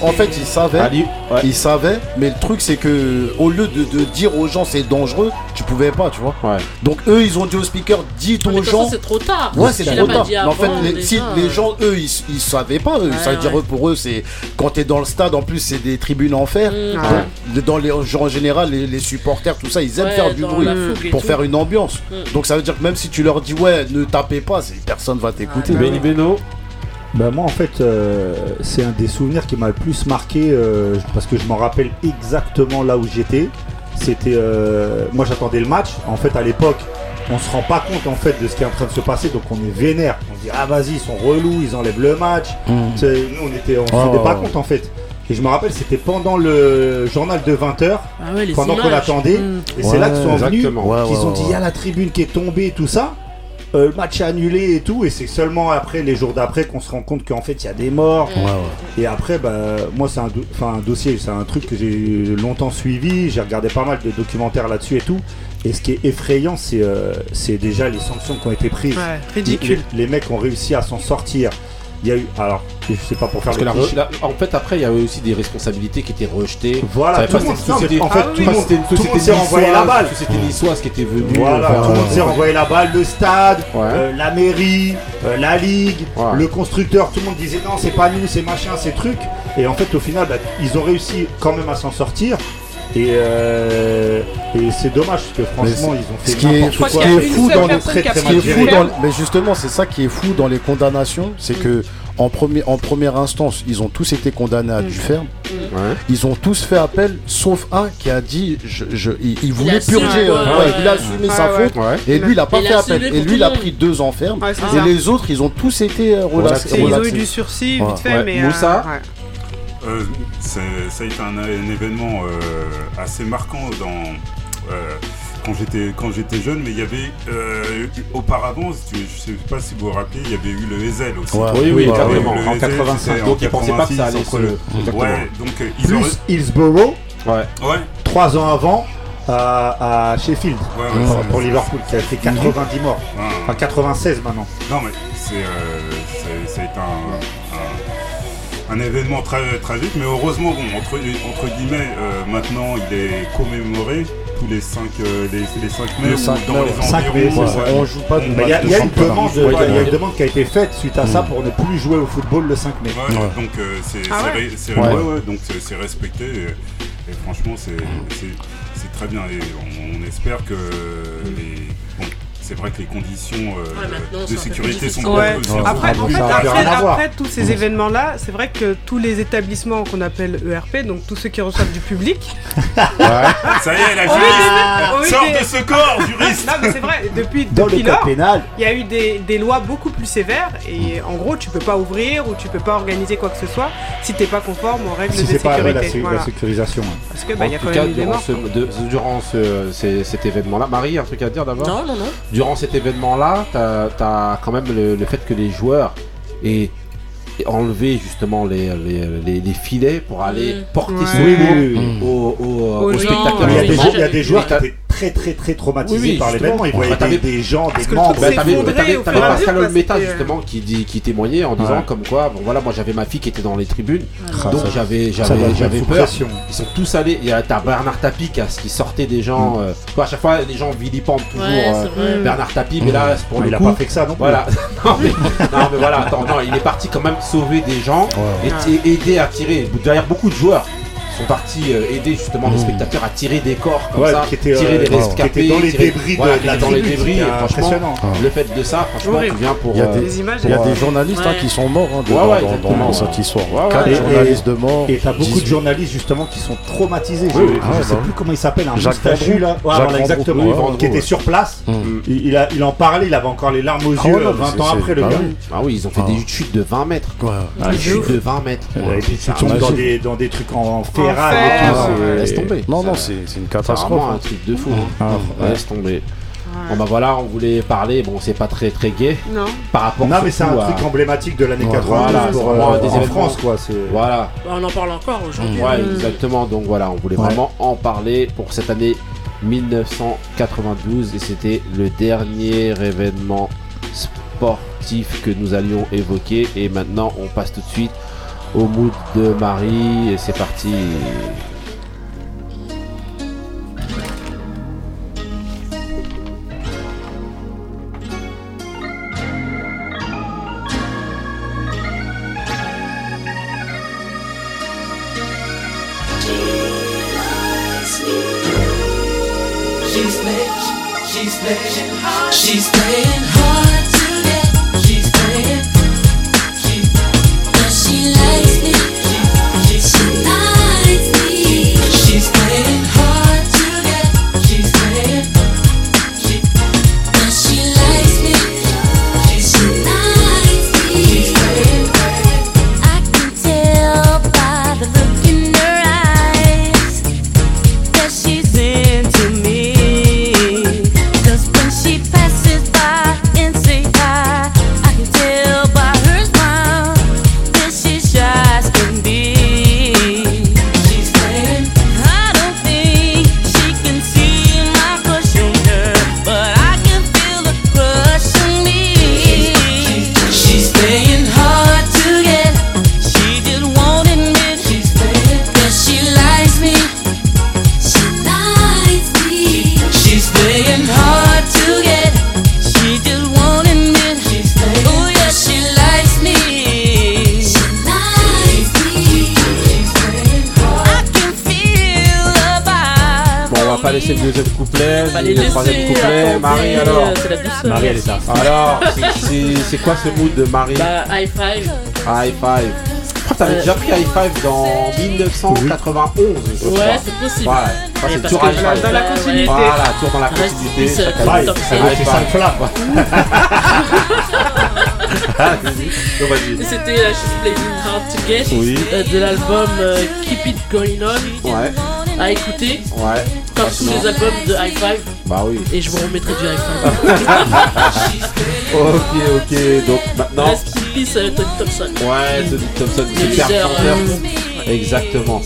en ils savaient, ils savaient, mais le truc c'est que au lieu de, de dire aux gens c'est dangereux, tu pouvais pas, tu vois. Ouais. Donc eux, ils ont dit au speaker, dites aux gens. c'est trop tard. Ouais, c'est trop tard. Mais en fait, les, déjà, si les gens, eux, ils, ils savaient pas. eux. Ouais, ça veut dire pour eux, c'est quand t'es dans le stade. En plus, c'est des tribunes en fer. Mm. Donc, Dans les gens en général, les, les supporters, tout ça, ils aiment faire du bruit pour faire une ambiance. Mm. Donc ça veut dire que même si tu leur dis ouais, ne tapez pas, personne va t'écouter. Benny Beno, Bah moi en fait euh, c'est un des souvenirs qui m'a le plus marqué euh, parce que je m'en rappelle exactement là où j'étais. C'était euh, moi j'attendais le match. En fait à l'époque on se rend pas compte en fait de ce qui est en train de se passer donc on est vénère. On se dit ah vas-y ils sont relous, ils enlèvent le match. Mm. C'est- Nous on était on se rendait pas compte en fait. Et je me rappelle c'était pendant le journal de 20h Ah ouais, pendant qu'on attendait. Mm. Et c'est là qu'ils sont venus. Ouais, qu'ils ouais, ont dit il y a la tribune qui est tombée, tout ça. Euh, le match est annulé et tout, et c'est seulement après, les jours d'après, qu'on se rend compte qu'en fait il y a des morts. Ouais, ouais. Et après, bah, moi c'est un, do- un dossier, c'est un truc que j'ai longtemps suivi, j'ai regardé pas mal de documentaires là-dessus et tout. Et ce qui est effrayant, c'est euh, c'est déjà les sanctions qui ont été prises. Ouais, ridicule. Les, les mecs ont réussi à s'en sortir. Il y a eu, alors, je sais pas pour faire Parce que le la- en fait, après, il y avait aussi des responsabilités qui étaient rejetées. Voilà, tout le monde- non, mais en fait, tout le monde- c'était une tout le société monde s'est renvoyé la balle. une société niçoise qui était venue. Voilà, euh, tout le monde s'est renvoyé la balle, le stade, Ouais. euh, la mairie, euh, la ligue, Ouais. le constructeur, tout le monde disait non, c'est pas nous, c'est machin, c'est truc. Et en fait, au final, bah, ils ont réussi quand même à s'en sortir. Et, euh, et c'est dommage parce que franchement, ils ont fait Ce qui est, n'importe ce quoi. qui est fou dans les, très, très ce qui est mal fou géré. dans, mais justement, c'est ça qui est fou dans les condamnations, c'est que en, premier, en première instance, ils ont tous été condamnés à du ferme. Ouais. Ils ont tous fait appel, sauf un qui a dit, je, je- il, il voulait purger, ouais, euh, ouais, ouais, il a assumé Ouais, sa ouais. faute, Ouais. et lui il a pas Il fait appel. Et lui il a pris deux ferme, c'est et ça. les autres ils ont tous été euh, relaxés. Ils ont eu du sursis Ouais. vite fait, Ouais. mais. Moussa ouais. Euh, ça a été un, un événement euh, assez marquant dans, euh, quand j'étais quand j'étais jeune, mais il y avait euh, auparavant, je sais pas si vous vous rappelez, il y avait eu le Ezel aussi. Ouais. Oui, oui. Le en Ezel, 85. c'était en Donc, ils pensaient pas que ça allait 86 entre se- le- Exactement. Ouais, donc euh, ils Plus auraient. Hillsborough, Ouais. Ouais, trois ans avant, à, à Sheffield, ouais, ouais, pour, Liverpool, qui a fait 90 morts. ouais. Enfin, 96 maintenant. Non mais c'est euh, c'est- ça a été un, un, événement très tragique, mais heureusement bon entre, entre guillemets euh, maintenant il est commémoré tous les 5 les, les 5 mai Le ou 5 dans mai, les ouais. 5 mai, environs. c'est ouais. ça. On joue pas de Il y a, match de il y a une demande, de- Ouais, il y a ouais. une demande qui a été faite suite à ça pour ne plus jouer au football le 5 mai. Ouais, Ouais. donc euh, c'est Ah respecté et, et franchement c'est très bien et on, on espère que les c'est vrai que les conditions euh, de sécurité sont Ouais. Après, en fait, après, tous ces événements-là, c'est vrai que tous les établissements qu'on appelle ERP, donc tous ceux qui reçoivent du public, Ça y est, la sort des- de ce corps, juriste non mais c'est vrai, depuis, Dans le depuis code lors, pénal, il y a eu des, des lois beaucoup plus sévères et en gros tu peux pas ouvrir ou tu peux pas organiser quoi que ce soit si t'es pas conforme aux règles si de c'est pas ouais, la, sécurité. sé- la Voilà. sécurisation. Parce que bah, il y a en tout quand cas, même eu des durant, ce, de- durant ce- ces- cet événement-là, Marie, un truc à dire d'abord? Non, non, non. Durant cet événement-là, t'as as quand même le, le fait que les joueurs aient aient enlevé justement les, les, les- les filets pour aller Mm. porter Ouais. secours Oui, oui, oui. aux, aux- Aux aux gens, spectateurs. Il y a des, Oui, jou- il y a des joueurs Et qui t'as- étaient très très très traumatisés Oui, oui, par l'événement. Justement. voyaient Bah, t'avais- des, des gens, des membres. Bah, t'avais Pascal Olmeta que- justement qui, dit, qui témoignait en disant Ouais. comme quoi bon voilà moi j'avais ma fille qui était dans les tribunes Ah, donc j'avais j'avais peur pression. ils sont tous allés il y a t'as Bernard Tapie qui, a- qui sortait des gens euh, toi, à chaque fois les gens vilipendent toujours Ouais, euh. Bernard Tapie mais là pour Ah, le il a coup pas fait que ça non plus. voilà non mais, voilà attends non il est parti quand même sauver des gens et aider à tirer derrière beaucoup de joueurs sont partis euh, aider justement les spectateurs à tirer des corps comme Ouais, ça qui étaient, tirer euh, les qui rescapés dans les tirer- débris de- voilà, de la dans les débris franchement impressionnant. le fait de ça franchement tu viens pour Il y a euh, des, images, il y a des journalistes hein, qui sont morts hein, Ouais, dans, ouais, dans- dans cette histoire. Ouais, ouais. Quatre Et- journalistes de mort. Et t'as beaucoup 18. de journalistes justement qui sont traumatisés. Oui, je Ah, sais bah plus comment il s'appelle, un moustachu là. Exactement. qui était sur place. Mm. Il, a, il en parlait, il avait encore les larmes aux Ah yeux ouais, non, mais 20 c'est- ans après le bah gars. oui. ah oui ils ont fait Ah. des chutes de 20 mètres des de chutes de 20 mètres tombes imagine. dans des, dans des trucs en, en fer, ferraille et tout. Ah, c'est- laisse tomber Non, non, c'est c'est une c'est catastrophe. vraiment un hein. truc de fou hein. Ah, ouais. laisse tomber bon bah voilà on voulait parler bon c'est pas très très gay Non. par rapport Non mais c'est un surtout à- truc emblématique de l'année Ouais, 80 voilà, pour, c'est euh, vraiment des en événements. France quoi. c'est- voilà Bah, on en parle encore aujourd'hui. Ouais, exactement. Donc voilà, on voulait Ouais. vraiment en parler pour cette année 1992 et c'était le dernier événement sportif que nous allions évoquer. Et maintenant, on passe tout de suite au mood de Marie et c'est parti. Quoi ce mood de Marie Bah, high five. High five. Je crois que t'avais Euh, déjà pris high five dans 1991. je crois. Ouais, c'est possible. Ouais, ça c'est toujours high five. Dans la continuité. Voilà, toujours dans la continuité. peace, chaque année. top Ça vas-y. C'était euh, She's Playing Hard to Get Oui. euh, de l'album euh, Keep It Going On Ouais, à écouter ouais. comme tous les albums de High Five Bah oui. et je vous remettrai du High Five. Ok, ok. Donc maintenant. Rest in peace Tony Thompson. Ouais, Tony Thompson, super chanteur. euh, Exactement.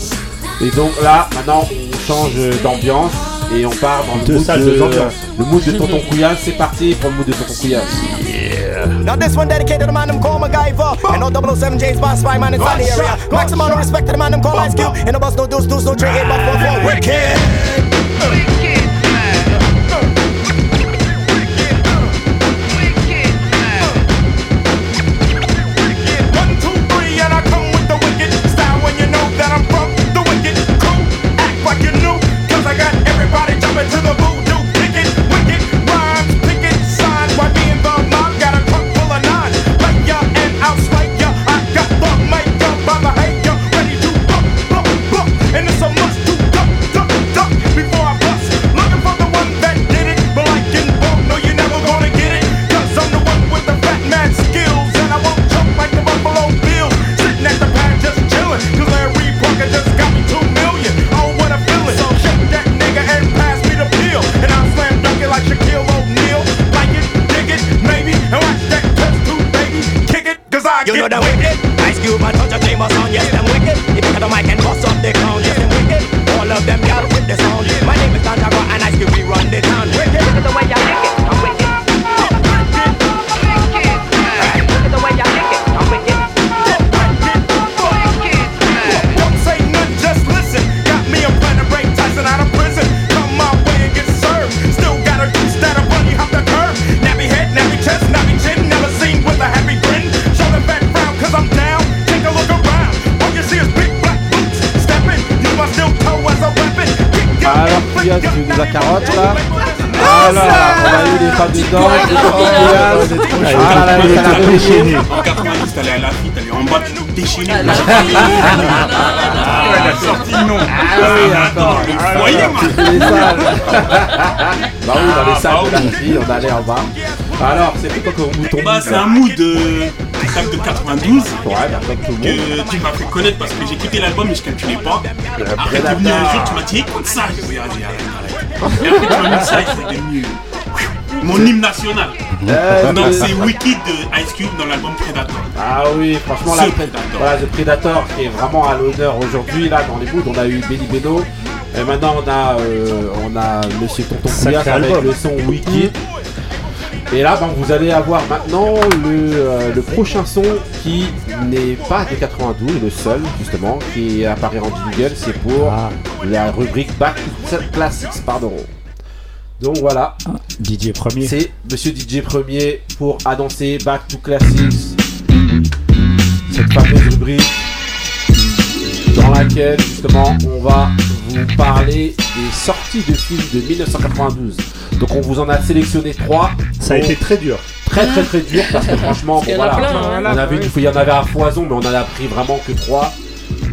Et donc là, maintenant, on change d'ambiance et on part dans le Deux mood salles, de, deux ambiances. le mood de Tonton Couillasse. C'est parti pour le mood de Tonton Couillasse. Now this one dedicated to the man them call MacGyver And no 007 James Bond spy man inside the area Maximum respect to the man them call Ice Cube And no bus no deuce deuce no eight but four four wicked Alors, on a eu les femmes dedans. Ah là là, Il est ça l'a tout réveillé. déchaîné. En 90, t'allais à la fille, t'allais en bas, tu déchaîné. Ah, Ah, elle a sorti non. Ah oui. Vous voyez, les salles. Bah oui, dans les Ah, salles bah de la oui. fille, on allait en bas. Alors, c'est quoi comme mouton Bah, c'est un mood euh, de 92 Ouais, bah, avec tout le monde. que tu m'as fait connaître parce que j'ai écouté l'album mais je calculais pas. Après, t'es Predator. venu un jour, tu m'as dit écoute ça. J'ai c'est devenu mon hymne national. Euh, Donc, euh, c'est Wicked de Ice Cube dans l'album Predator. Ah oui, franchement, là, Predator. voilà, The Predator qui est vraiment à l'honneur aujourd'hui, là, dans les moods. On a eu Benny Beno. Et maintenant, on a, euh, on a Monsieur Tonton Couillac avec album. le son Wiki. Et là, ben, vous allez avoir maintenant le, euh, le prochain son qui n'est pas de 92, le seul, justement, qui apparaît en jingle. C'est pour Ah. la rubrique Back to Classics, pardon. Donc voilà, DJ premier. c'est Monsieur DJ Premier pour annoncer Back to Classics. Cette fameuse rubrique dans laquelle justement on va vous parler des sorties de films de 1992. Donc on vous en a sélectionné trois. Ça a été très dur. Très très très dur parce que franchement, Parce qu'il y bon, en a voilà, plein, hein. on avait une- il y en avait à foison, mais on en a pris vraiment que trois.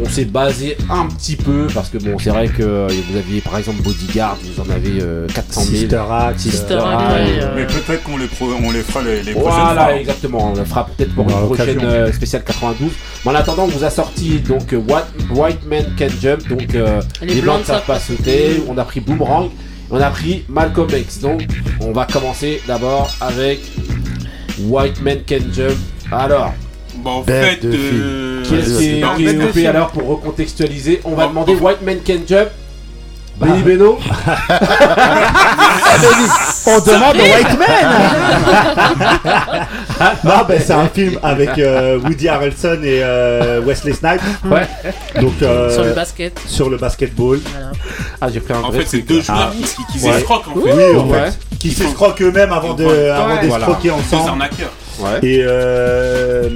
On s'est basé un petit peu parce que bon, c'est vrai que euh, vous aviez par exemple Bodyguard, vous en avez euh, 400 000. Sister Act. Sister Act, ouais, euh, Mais peut-être qu'on les, pro- on les fera les, les prochaines voilà, exactement. On le fera peut-être pour une prochaine euh, spéciale 92. Mais en attendant, on vous a sorti donc euh, What White Man Can Jump, donc euh, Les les, Blancs blancs ne savent pas sauter. On a pris Boomerang, on a pris Malcolm X. Donc, on va commencer d'abord avec White Man Can Jump. Alors, Bon, en fait, de euh, qui est-ce qui est, bah, qui est film. alors pour recontextualiser On va Bon, demander White Man Can Jump. Benny Beno On demande au White Man Non, ben c'est un film avec euh, Woody Harrelson et euh, Wesley Snipes. Ouais. Donc, euh, Sur le basket. sur le basketball. Voilà. Ah, j'ai pris un En fait, c'est deux joueurs Ah. qui, qui Ouais. s'escroquent en Oui, fait. en Ouais. fait. Qui s'escroquent eux-mêmes avant de, avant Voilà. escroquer Deux ensemble. arnaqueurs. Ouais. Et, euh,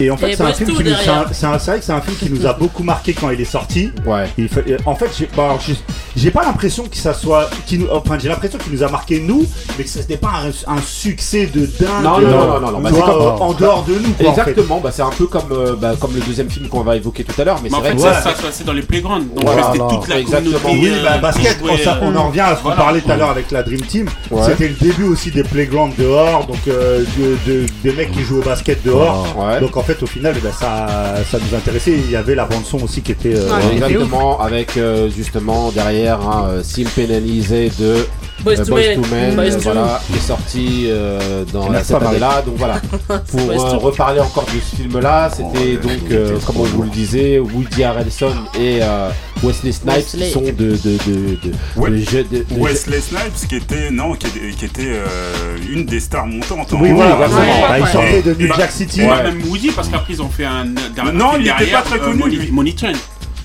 et en fait, c'est un film qui nous, c'est un- derrière. c'est un- c'est vrai que c'est un film qui nous a beaucoup marqué quand il est sorti. Ouais. Il fait- euh, en fait, j'ai alors, j'ai- j'ai pas l'impression que ça soit, qui nous, enfin, j'ai l'impression qu'il nous a marqué nous, mais que ce n'était pas un, un succès de dingue. Non, non, non, non, non, bah, tu c'est vois, comme- en dehors de nous. Quoi, en fait. Exactement, bah, c'est un peu comme, euh, bah, comme le deuxième film qu'on va évoquer tout à l'heure, mais Mais c'est en vrai fait, que ça, ça, ça se passait dans les playgrounds. Donc, Voilà, c'était toute la exactement. communauté. Oui, euh, bah, qui basket, jouait, on, ça- on en revient à ce qu'on voilà. parlait tout à l'heure avec la Dream Team. Ouais. C'était le début aussi des playgrounds dehors, donc euh, de, de- des mecs qui jouent au basket dehors. Ouais. Donc en fait, au final, eh ben, ça, ça nous intéressait. Il y avait la bande son aussi qui était. euh, Ouais, qui était ouf. Exactement, avec euh, justement derrière un euh, Simp and Easy de Boys euh, to Boyz Men. II Men, Boys euh, to- voilà, qui est sorti euh, dans la Merci, cette Marie. année-là. Donc voilà, pour Boys euh, to- reparler encore de ce film-là, c'était donc, euh, comme on vous le disait, Woody Harrelson et euh, Wesley Snipes Wesley. qui sont de, de, de, de, Ouais. de jeux- de- de- Wesley Snipes qui était non qui était, qui était, euh, une des stars montantes. en- Oui, voilà, Ouais, vraiment. ouais, Bah, il ouais. sortait de Et- New bah, Jack City. Ouais, Ouais. même Woody, parce qu'après ils ont fait un. un Non, film il était derrière, pas très euh, connu, Money-. Money Train.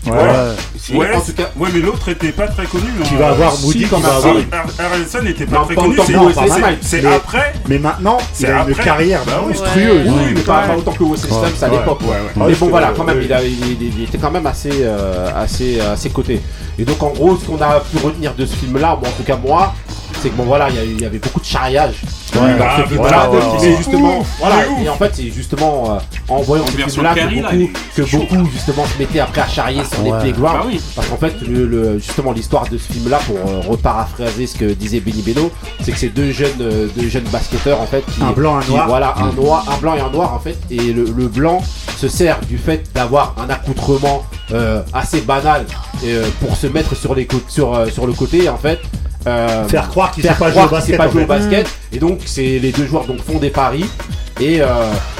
Ouais. Ouais, en tout cas, ouais, mais l'autre était pas très connu. Tu hein. vas avoir Moody quand qui même, va si. avoir. Har- Harrelson n'était pas Non, très pas connu. autant C'est après. Mais maintenant, C'est il a une carrière Bah monstrueuse. Oui, mais pas, Ouais. pas autant que Wesley Snipes à l'époque. Ouais, ouais. Mais bon, voilà, quand même, ouais. il, a- il- il- il était quand même assez, euh, assez à ses côtés. Et donc, en gros, ce qu'on a pu retenir de ce film-là, en tout cas moi, c'est que bon, voilà, il y avait beaucoup de charriage dans ce mais film-là. ouais, ouais, mais ouais. justement, voilà, et en fait, c'est justement euh, en voyant ce version film-là que Perry, là, que beaucoup justement se mettaient après à charrier sur les playgrounds. Bah oui. Parce qu'en fait, le, le- justement, l'histoire de ce film-là, pour euh, reparaphraser ce que disait Benny Beno, c'est que c'est deux jeunes, euh, deux jeunes basketteurs en fait, qui, Un blanc, un qui- noir. voilà, un noir, un blanc et un noir en fait, et le, le blanc se sert du fait d'avoir un accoutrement euh, assez banal pour se mettre sur les côtes, sur, sur le côté en fait. Euh, Faire croire qu'il faire sait pas jouer au basket. pas jouer au basket. Et donc, c'est les deux joueurs donc font des paris. Et, euh,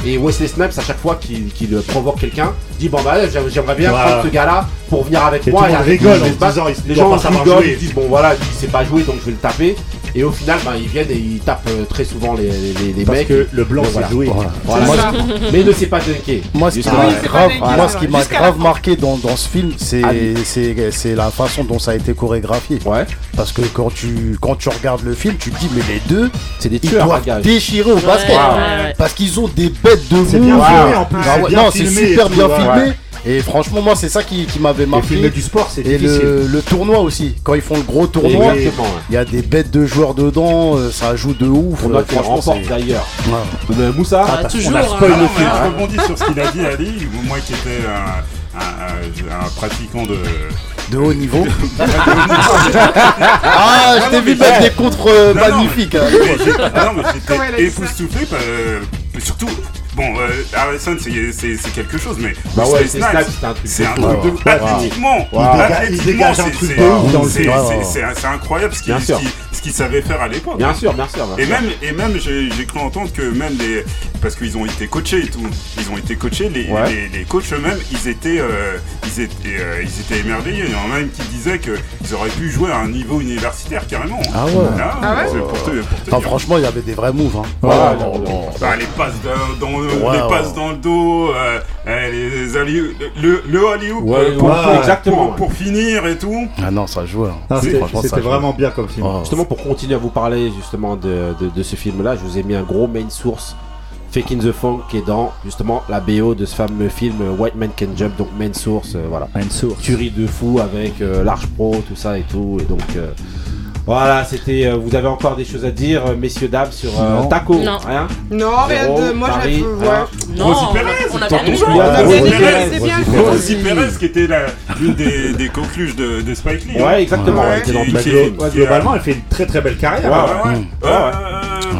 et Wesley Snipes, à chaque fois qu'il qu'il provoque quelqu'un, dit Bon, bah, j'aimerais bien Voilà. prendre ce gars-là pour venir avec Et moi. et avec rigole lui, je vais en se battre. disant, il Les gens rigolent, ils disent Bon, voilà, il sait pas jouer, donc je vais le taper. Et au final, bah, ils viennent et ils tapent euh, très souvent les, les, les Parce mecs. que le blanc sait voilà. jouer. Voilà. C'est ça. Mais il ne sait pas dunker. Moi, ce qui m'a c'est grave, moi, ce qui m'a grave marqué dans, dans ce film, c'est Ah c'est c'est la façon dont ça a été chorégraphié. Ouais, Parce que quand tu quand tu regardes le film, tu te dis mais les deux, c'est des ils tueurs doivent gages. déchirer au basket. ouais, ouais. Parce qu'ils ont des bêtes de C'est moves. bien Wow. filmé en plus. Ah c'est non, c'est super bien ouais. filmé. Et franchement, moi, c'est ça qui, qui m'avait marqué. du sport, c'est Et le, le tournoi aussi. Quand ils font le gros tournoi, ouais. il y a des bêtes de joueurs dedans, euh, ça joue de ouf. On a euh, qui franchement, d'ailleurs. Ouais. Moussa, Ah, t'as- toujours, on a hein. spoil Ah le non, film. mais je rebondis sur ce qu'il a dit, Ali. Moi qui étais un, un- un- un pratiquant de. De haut niveau. ah, je t'ai vu mettre des contres euh, magnifiques. hein. ah non, mais a j'étais époustouflé. surtout, bon, euh, Harrison, c'est- quelque chose, mais Bah ouais, c'est c'est un truc de athlétiquement. C'est- incroyable ce qu'il ce qu'il- savait faire à l'époque. Bien sûr, bien sûr. bien Et même, et même j'ai cru entendre que même les. Parce qu'ils ont été coachés et tout. Ils ont été coachés, les, Ouais. les, les coachs eux-mêmes, ils étaient, euh, ils, étaient, euh, ils étaient émerveillés. Il y en a même qui disaient qu'ils auraient pu jouer à un niveau universitaire carrément. hein. Ah ouais. Ah ouais c'est pour te, pour te dire. franchement, il y avait des vrais moves. Hein. Bah, les passes dans, Ouais, les passes dans le dos, euh, euh, les alley- le, Ouais, euh, pour, ouais, pour- exactement, pour- finir et tout. Ah non, ça jouait. hein. Ça C'était vraiment bien comme film. Oh. Justement, pour continuer à vous parler justement de, de, de ce film-là, je vous ai mis un gros main source, Fake in the Funk, qui est dans justement la BO de ce fameux film euh, White Man Can Jump, donc main source, euh, voilà. Une source. Tuerie de fou avec euh, Large Pro, tout ça et tout, et donc. euh, voilà, c'était. euh, vous avez encore des choses à dire, euh, messieurs, dames, sur euh, Non. Taco Non. Rien Non, rien de. Moi, Paris, j'ai. rien. Ouais. Non, a- Perez, on a aimé, Perez, Rosie Perez qui était la- l'une des, des coqueluches de, de Spike Lee. hein. Ouais, exactement, Ouais. Qui- qui- qui- globalement, elle fait une très très belle carrière. Ouais, hein. Ouais, ouais.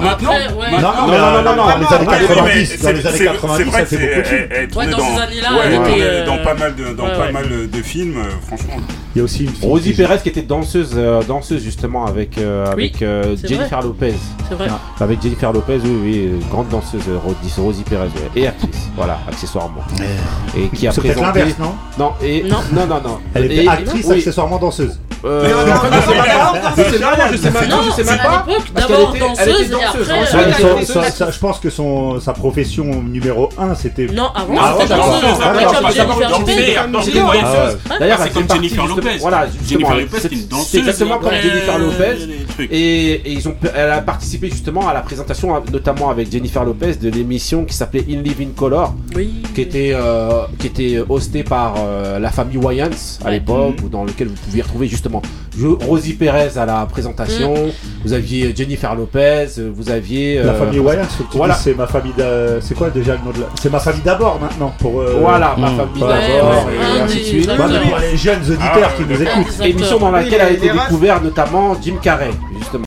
Maintenant. Non, non, Non, non, euh, non, non, dans les non, années non, mais 90, c'est- dans les c'est- années c'est 90, vrai ça que fait c'est- beaucoup de dans ces années-là, euh, dans pas mal de, dans ouais, pas ouais. mal de films, euh, franchement. Il y a aussi une Rosie Perez qui était danseuse, euh, danseuse justement avec, euh, avec euh, Jennifer Lopez. C'est vrai. Avec Jennifer Lopez, oui, oui, euh, grande danseuse, euh, Rosie, Rosie Perez, ouais. et actrice, voilà, accessoirement. Et qui a présenté. l'inverse, non Non, et Non. non, non, non. Elle était actrice, oui. accessoirement danseuse. Euh, Non, non, non, même pas, non, je sais même- je sais même Non, je sais c'est même à pas. d'abord danseuse danseuse, je pense que son, sa profession numéro 1 c'était. Non, avant, Ah, c'était danseuse. Ouais. danseuse. Ah, D'ailleurs, c'est comme Jennifer Lopez. Voilà, Jennifer justement, Lopez, c'est- exactement comme Jennifer Lopez. Et, et ils ont, elle a participé justement à la présentation, notamment avec Jennifer Lopez, de l'émission qui s'appelait In Living Color, Oui. qui était, euh, qui était hostée par euh, la famille Wayans à Ouais. l'époque, ou dans lequel vous pouviez retrouver justement Rosie Perez à la présentation, vous aviez Jennifer Lopez, vous aviez. La euh, famille tu voilà. c'est ma famille C'est quoi déjà le nom de la. C'est ma famille d'abord maintenant pour. euh, Voilà, ma Mmh. famille d'abord, ouais, et ainsi de suite. pour les jeunes auditeurs Ah, qui nous d'accord. écoutent. Émission dans laquelle a été découvert notamment Jim Carrey, justement.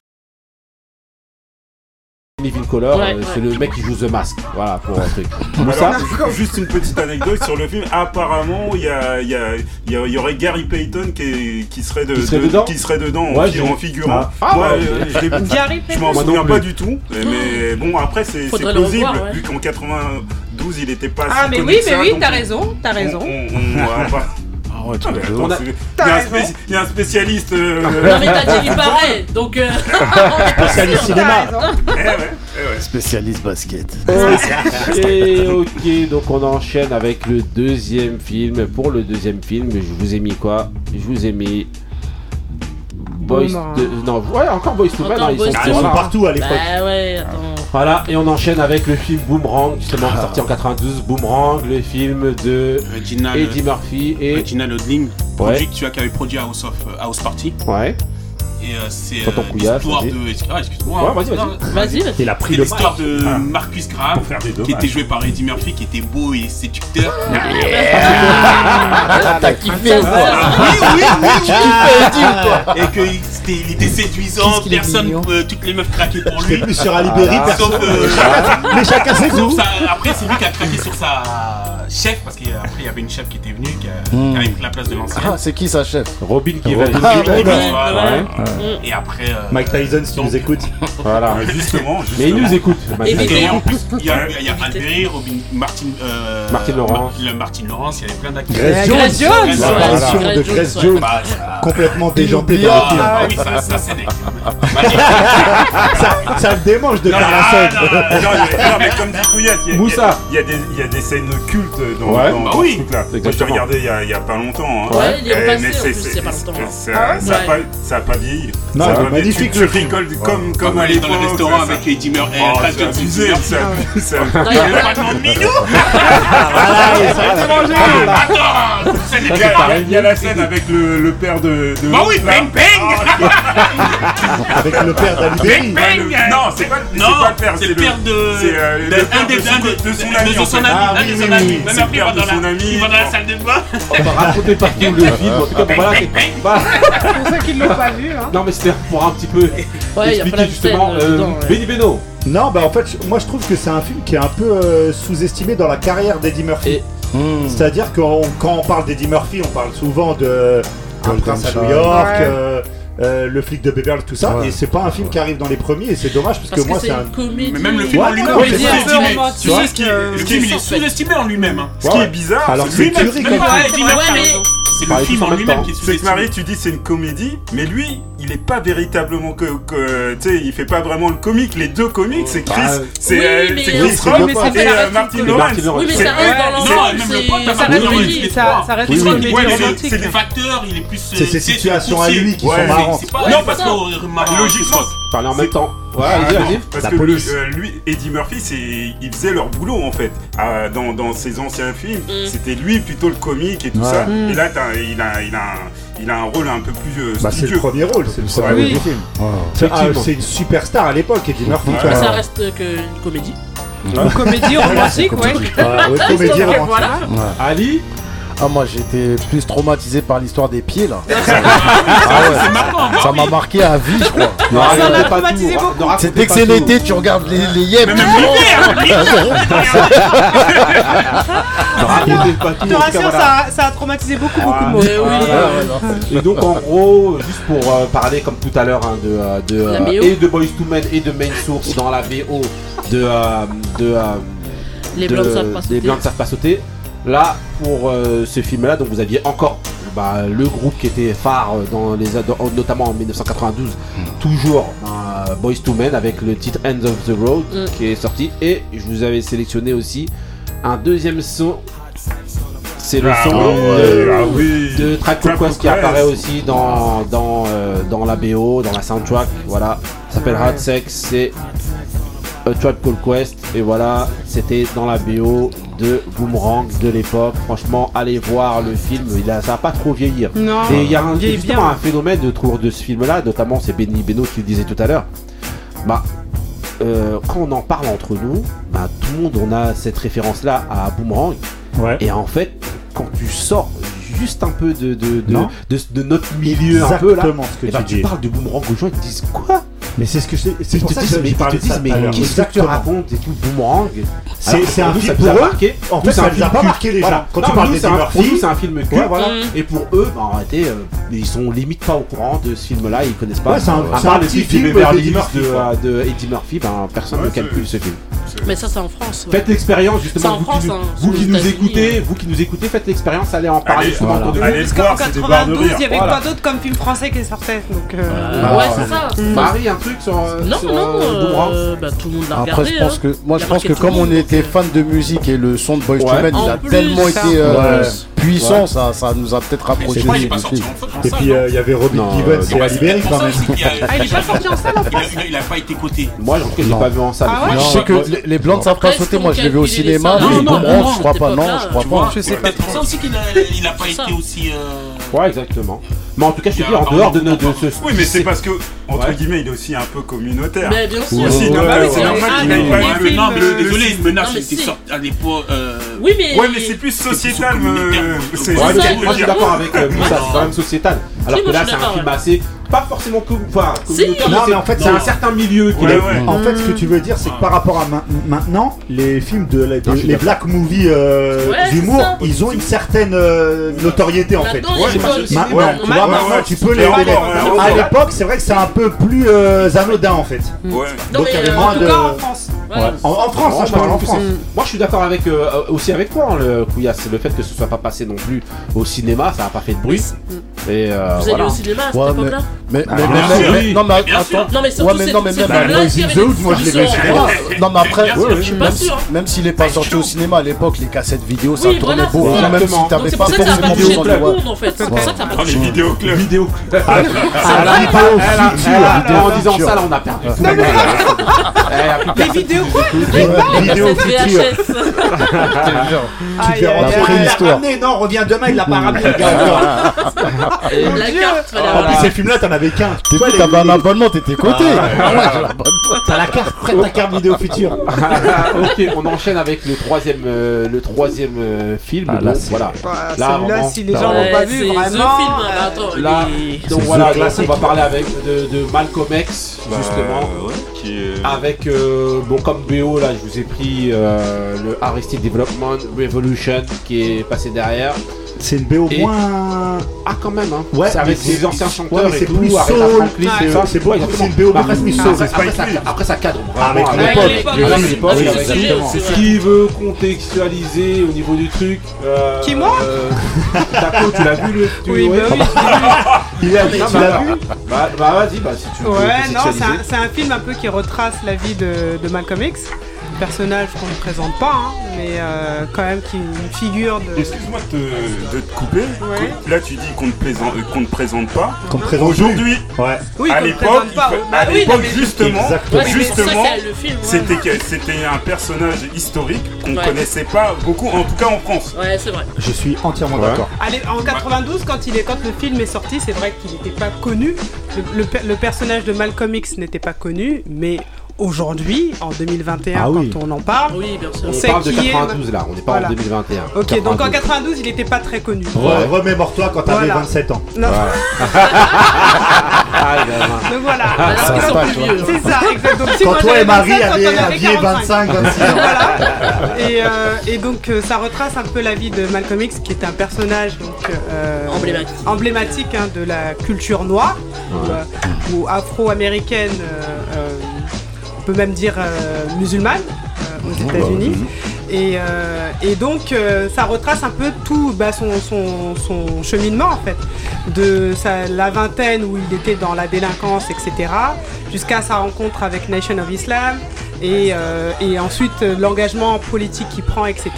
Living Color, Ouais, euh, ouais. c'est le mec qui joue The Mask. Voilà pour un truc. Moussa Alors, juste une petite anecdote sur le film. Apparemment, il y, a, y, a, il y, a- il y aurait Gary Payton qui, est- qui serait, de, Qui serait de- dedans qui serait dedans en, Ouais, figurant. Ah. Ah, Moi, euh, je je m'en souviens pas plus. du tout. Mais bon, après, c'est plausible. revoir, ouais. Vu qu'en 92, il était pas Ah, si mais oui, mais ça, oui, t'as on- raison, t'as on- raison. on- on On c'est- il y a un raison. spéci- il y a un spécialiste. euh, Non, mais t'as dit il paraît, donc. euh, Spécialiste cinéma. eh ouais, eh ouais. Spécialiste basket. Et ok, donc on enchaîne avec le deuxième film. Pour le deuxième film, je vous ai mis quoi? Je vous ai mis. Boys de... Non, ouais, encore Boys to Men. Hein, ils Boys sont Ah, Ils sont partout à l'époque. Bah ouais, attends. Voilà, et on enchaîne avec le film Boomerang, justement sorti en 92. Boomerang, le film de Reginald, Eddie Murphy et. Reginald Odling, Ouais. produit, celui qui avait produit House of euh, House Party. Ouais. Et euh, c'est Tonton euh, l'histoire vas-y. de. Ah, excuse-moi. Ouais, hein. vas-y, vas-y. Non, Vas-y, vas-y. Il a pris C'est le l'histoire de Ah. Marcus Graham, Pour faire des qui dommages. était joué par Eddie Murphy, qui était beau et séducteur. Ah, T'as kiffé ou quoi oui, oui, oui, Tu kiffais Eddie ou quoi Et qu'il était, il était séduisant, Qu'est-ce qu'il est personne, mignon. euh, toutes les meufs craquaient pour lui. plus sur Alibéry, Ah, personne. Sauf, euh, Mais chacun ses Sauf goûts. ça- après, c'est lui qui a craqué sur sa chef, parce qu'après, il y avait une chef qui était venue, qui, a- Hmm. qui avait pris la place de l'ancienne. Ah, c'est qui sa chef? Robin. Ah, ouais. voilà. Ouais et après. Mike Tyson, si tu nous écoutes. Voilà. Justement. Mais il nous écoute. Et en plus, il y a, Robin, Martin, euh, Martin Laurence. Martin Laurence, il y avait plein d'acteurs. De Grace Jones. Bah, ça... Complètement déjantée le. Ah oui, ça, c'est des. ça, démange de faire la scène. Non, il y, a des scènes cultes dans, oui. Moi, je te regardé il y, a, pas longtemps. A pas longtemps. Ça n'a pas vieilli. Non, elle magnifique. Tu, tu rigoles comme, comme à l'époque. dans le restaurant avec Eddie Murphy. Ah, c'est abusé. C'est abusé. Il pas de minou Voilà, ah, Attends C'est bien. Il y a la scène avec le père de... Bah oui, bang bang ah, Avec le père d'Alibéry. Non, c'est pas le père. C'est le père de... C'est euh, un des De son ami. De son ami. Même après, il va dans la salle de bain. On va raconter partout le film. En tout cas, voilà. C'est pour ça qu'ils l'ont bah. pas vu. Non, mais c'était pour un petit peu ouais, expliquer justement. Euh, Benny Beno. Non, bah en fait, moi je trouve que c'est un film qui est un peu euh, sous-estimé dans la carrière d'Eddie Murphy. Hmm. C'est-à-dire que quand on parle d'Eddie Murphy, on parle souvent de Un prince à New York. Euh, euh, le flic de Beverly, tout ça, et c'est pas un film qui arrive dans les premiers, et c'est dommage parce, que, moi c'est un. Comédie. Mais même le film en lui-même. Tu sais ce qui est, sous-estimé en lui-même. Ce qui est bizarre, alors c'est même. C'est le film en lui-même qui est sous-estimé. Marie, tu dis c'est une comédie, mais lui, il est pas véritablement que, tu sais il fait pas vraiment le comique. Les deux comiques c'est Chris bah, c'est oui, euh, Chris Rock et euh, Martin Lawrence oui mais ça reste dans l'ensemble non même le pote ça reste ça reste Chris Rock c'est des facteurs il est plus c'est euh, ses situations à lui qui sont marrantes non, parce que logiquement. Parler en même temps. Ouais, ah, allez, allez. Parce que. Lui, Eddie Murphy, c'est, il faisait leur boulot en fait. Dans, dans, ses anciens films, mm. c'était lui plutôt le comique et tout ça. Mm. Et là, il a, il, a, il a un rôle un peu plus. Euh, bah, c'est le premier rôle, c'est le premier rôle du film. Ah. C'est, une superstar à l'époque, Eddie Murphy. Ouais. Ça reste qu'une comédie. Une comédie romantique, ouais. ouais, comédie ah, romantique. Ali ah moi j'étais plus traumatisé par l'histoire des pieds là. Ah ah ça hein. m'a ah marqué à vie je crois. C'est dès que c'est l'été tu regardes les, les yeux. Je te rassure ça, a traumatisé beaucoup beaucoup de monde. Et donc en gros juste pour euh, parler comme tout à l'heure hein, de, euh, de euh, et de Boys to Men et de Main Source dans la VO de de les blancs ne savent pas sauter. Là, pour euh, ce film-là, donc vous aviez encore bah, le groupe qui était phare euh, dans les dans, notamment en 1992, mm. toujours bah, Boys to Men avec le titre End of the Road mm. qui est sorti. Et je vous avais sélectionné aussi un deuxième son. C'est le ah son ah de, Track Track Quest qui apparaît aussi dans dans, euh, dans la BO, dans la soundtrack. Voilà, ça s'appelle Hard Sex. C'est a Tribe Called Quest. Et voilà, c'était dans la BO de Boomerang de l'époque. Franchement, allez voir le film, il a, ça va pas trop vieillir. Hein. Non, et il y a un, bien. un phénomène de trouver de ce film-là, notamment c'est Benny Beno qui le disait tout à l'heure. Bah, euh, quand on en parle entre nous, bah, tout le monde on a cette référence-là à Boomerang. Ouais. Et en fait, quand tu sors juste un peu de, de, de, de, notre milieu Exactement un peu là, ce que eh ben, tu, dis. tu parles de Boomerang aux gens, ils te disent quoi? Mais c'est ce que c'est. C'est pour ça que parle de ça. Mais qu'est-ce que tu racontes et tout boomerang C'est un film pour eux. En fait, ça les a pas marqué les gens. Quand tu parles des Murphy, c'est un film culte. Et pour eux, bah arrêtez, euh, ils sont limite pas au courant de ce film-là. Ils connaissent pas. C'est un euh, petit film euh, de Eddie Murphy. Ben personne ne calcule ce film. Mais ça, c'est en France. Ouais. Faites l'expérience, justement. Vous, France, qui, nous, hein, vous qui nous écoutez, hein. vous qui nous écoutez, faites l'expérience, allez en parler allez. Voilà. Allez, en 92, il n'y avait voilà. pas d'autre comme film français qui sortait. Donc, euh... ouais, c'est ça. Paris, un truc non, non. Après, je pense que, moi, je pense que comme on était fan de musique et le son de Boys II Men, il a tellement été puissant, ouais. ça, ça nous a peut-être rapproché. Et puis hein. euh, il y avait Robin Gibbons, euh, c'est à quand il est pas n'a pas été coté. Moi, en tout cas, je l'ai pas vu en salle. Je sais que les blancs ne savent pas sauter. Moi, je l'ai vu au cinéma, mais bon, je crois pas. Non, je crois pas. C'est ça aussi qu'il n'a pas été aussi. Ouais, exactement. Mais en tout cas, je te dis, en dehors de, notre. Oui, mais c'est parce que, entre guillemets, il est aussi un peu communautaire. Mais bien sûr. Euh, c'est normal qu'il n'aille pas eu le. Non, mais désolé, une Menace, il était sorti à l'époque. Oui, mais. Ouais, mais c'est plus sociétal moi, je suis d'accord avec euh, Moussa, c'est quand même sociétal. Alors que là, c'est un film assez. Pas forcément comme. Enfin, si. Non, mais en fait, c'est un certain milieu. En fait, ce que tu veux dire, c'est que par rapport à maintenant, les films de, la, les black movies euh, d'humour, ils ont une certaine euh, notoriété en fait. Maintenant, tu vois, maintenant, tu peux les. À l'époque, c'est vrai que c'est un peu plus euh, anodin en fait. Mm. Donc, il y avait moins de. Ouais. En, France, hein, je parle en France. Moi, je suis d'accord avec aussi avec toi, hein, le Couillasse. Le fait que ce soit pas passé non plus au cinéma, ça a pas fait de bruit. Et vous voilà. au cinéma à cette époque-là mais, Bah, mais, mais- non mais Bien sûr. attends Non, mais surtout, ouais mais c'est- non mais même moi je l'ai vu au cinéma non mais après même, s'il est pas sorti au cinéma à l'époque les cassettes vidéo ça Oui, tournait voilà, beaucoup même si t'avais pas forcément vidéo les en fait. C'est pour ça que ça a pas Ah, les vidéoclubs. Vidéo. Ah, Ah, En disant ça, là, on a perdu. tout le monde. Y a plus Des personne vidéos quoi écoute. Vidéo. VHS. Tu Aïe, fais aïe, rentrer aïe. il l'a histoire. ramené, non, reviens demain, il l'a pas ramené. Carte, fallait En avoir. plus, ces films-là, t'en avais qu'un. T'es Toi, fou, les- t'avais un abonnement t'étais coté Ah. T'as la carte, prête ta carte vidéo future. ok, on enchaîne avec le troisième, euh, le troisième euh, film. Ah, là, donc, c'est- voilà. Là, Celui-là, vraiment. si les gens l'ont pas c'est vu, vraiment. Film. Ah, euh, Attends, Là, il est- donc C'est voilà, The donc on va parler avec de, de Malcolm X Bah, justement. ouais, qui est- Avec euh, bon comme BO là, je vous ai pris euh, le Arrested Development Revolution qui est passé derrière. C'est une BO moins. Ah quand même hein. Ouais, c'est avec des anciens chanteurs c'est plus soul, c'est- une BO Bah, presque plus après, soul, après, après, ça, après cadre Ah, avec l'époque, c'est. Qui veut contextualiser au niveau du truc euh, Qui, moi euh, Taco, tu l'as vu le Oui, bah vu. Il a Non, tu bah, l'as vu Bah, bah, vas-y, bah si tu veux Ouais, non, c'est un, film un peu qui retrace la vie de, de Malcolm X. Personnage qu'on ne présente pas, hein, mais euh, quand même qui est une figure de. Excuse-moi de te, de te couper. Ouais. Là, tu dis qu'on ne présente, qu'on ne présente pas. Qu'on te présente Aujourd'hui, Ouais. Oui, à ne l'époque, il Bah à oui, l'époque, mais- justement. Ouais, justement, c'était c'était un personnage historique qu'on Ouais. connaissait pas beaucoup, en tout cas en France. Ouais, c'est vrai. Je suis entièrement Ouais. d'accord. Allez, en 92, quand, il est, quand le film est sorti, c'est vrai qu'il n'était pas connu. Le, le per- le personnage de Malcolm X n'était pas connu, mais aujourd'hui, en 2021, Ah oui. quand on en parle, Oui, bien sûr. on On sait parle de qui est. 92 là, on n'est pas Voilà. en 2021. Ok, donc en 92. 92, il n'était pas très connu. Re- Remémore-toi quand t'avais Voilà. 27 ans. Non, Ah, gamin. donc voilà. Vieux. hein. C'est ça, exact. Donc, si Quand moi, toi et Marie 27, quand aviez on avait aviez 45. 25, 26 ans. Voilà. Et, euh, et donc euh, ça retrace un peu la vie de Malcolm X, qui est un personnage donc, euh, Emblématique. emblématique, hein, de la culture noire ou, euh, ou afro-américaine, euh, euh, peut même dire euh, musulmane euh, aux États-Unis. Et, euh, et donc euh, ça retrace un peu tout bah, son, son- son cheminement en fait, de sa, la vingtaine où il était dans la délinquance, etc., jusqu'à sa rencontre avec Nation of Islam, et, euh, et ensuite l'engagement politique qu'il prend, etc.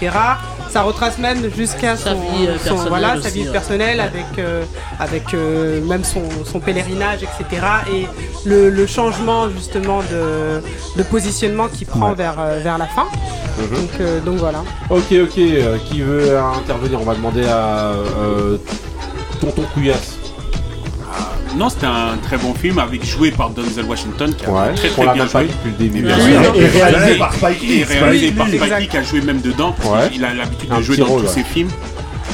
Ça retrace même jusqu'à Sa son, vie, euh, son- personnelle voilà, sa vie ouais. personnelle avec, euh, avec euh, même son, son pèlerinage, etc. Et le, le changement justement de, de positionnement qu'il prend Ouais. vers, vers la fin. Mhm. Donc, euh, donc voilà. Ok, ok, qui veut intervenir? On va demander à euh, Tonton Couillasse. Non, c'était un très bon film avec joué par Denzel Washington qui a Ouais, très très bien joué. depuis le début. Et réalisé par Spike Lee. Et réalisé Spike par Spike. Lee qui a joué même dedans. Ouais. qu'il a l'habitude de jouer dans rôle, tous ouais. ses films.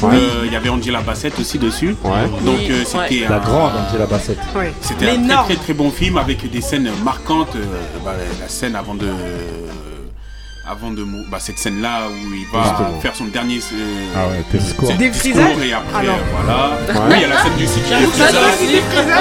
Ouais. Euh, Il y avait Angela Bassett aussi dessus. Ouais. Donc euh, ouais. c'était La un- grande Angela Bassett. C'était un très très bon film avec des scènes marquantes. euh, bah, la scène avant de. Avant de mou- bah, cette scène là où il va Justement. faire son dernier euh, Ah ouais, discours. Des discours et après Ah non. euh, voilà. Ouais. oui il y a la scène du que ça,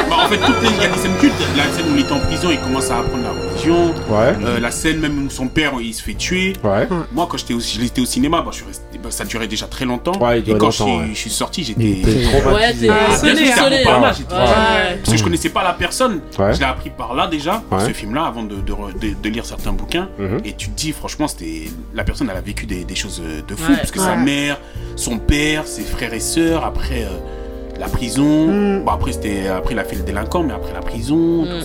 bah, en fait toutes les- il y a des scènes cultes. La scène où il est en prison il commence à apprendre la Ouais. Euh, la scène même où son père il se fait tuer Ouais. moi quand j'étais au, j'étais au cinéma bah, je suis resté- bah, ça durait déjà très longtemps Ouais, et quand longtemps, je, suis- ouais. je suis sorti j'étais Ouais, t'es Ah, sonné, hein. par là, parce que je connaissais pas la personne. Ouais. Je l'ai appris par là déjà, par ce film-là, avant de, de re- de- de lire certains bouquins. Mhm. Et tu te dis, franchement, c'était la personne, elle a vécu des, des choses euh, de fou, Ouais. parce que Ouais. sa mère, son père, ses frères et sœurs, après euh, la prison. Mm. Bon, après, c'était après il a fait le délinquant, mais après la prison. Mm.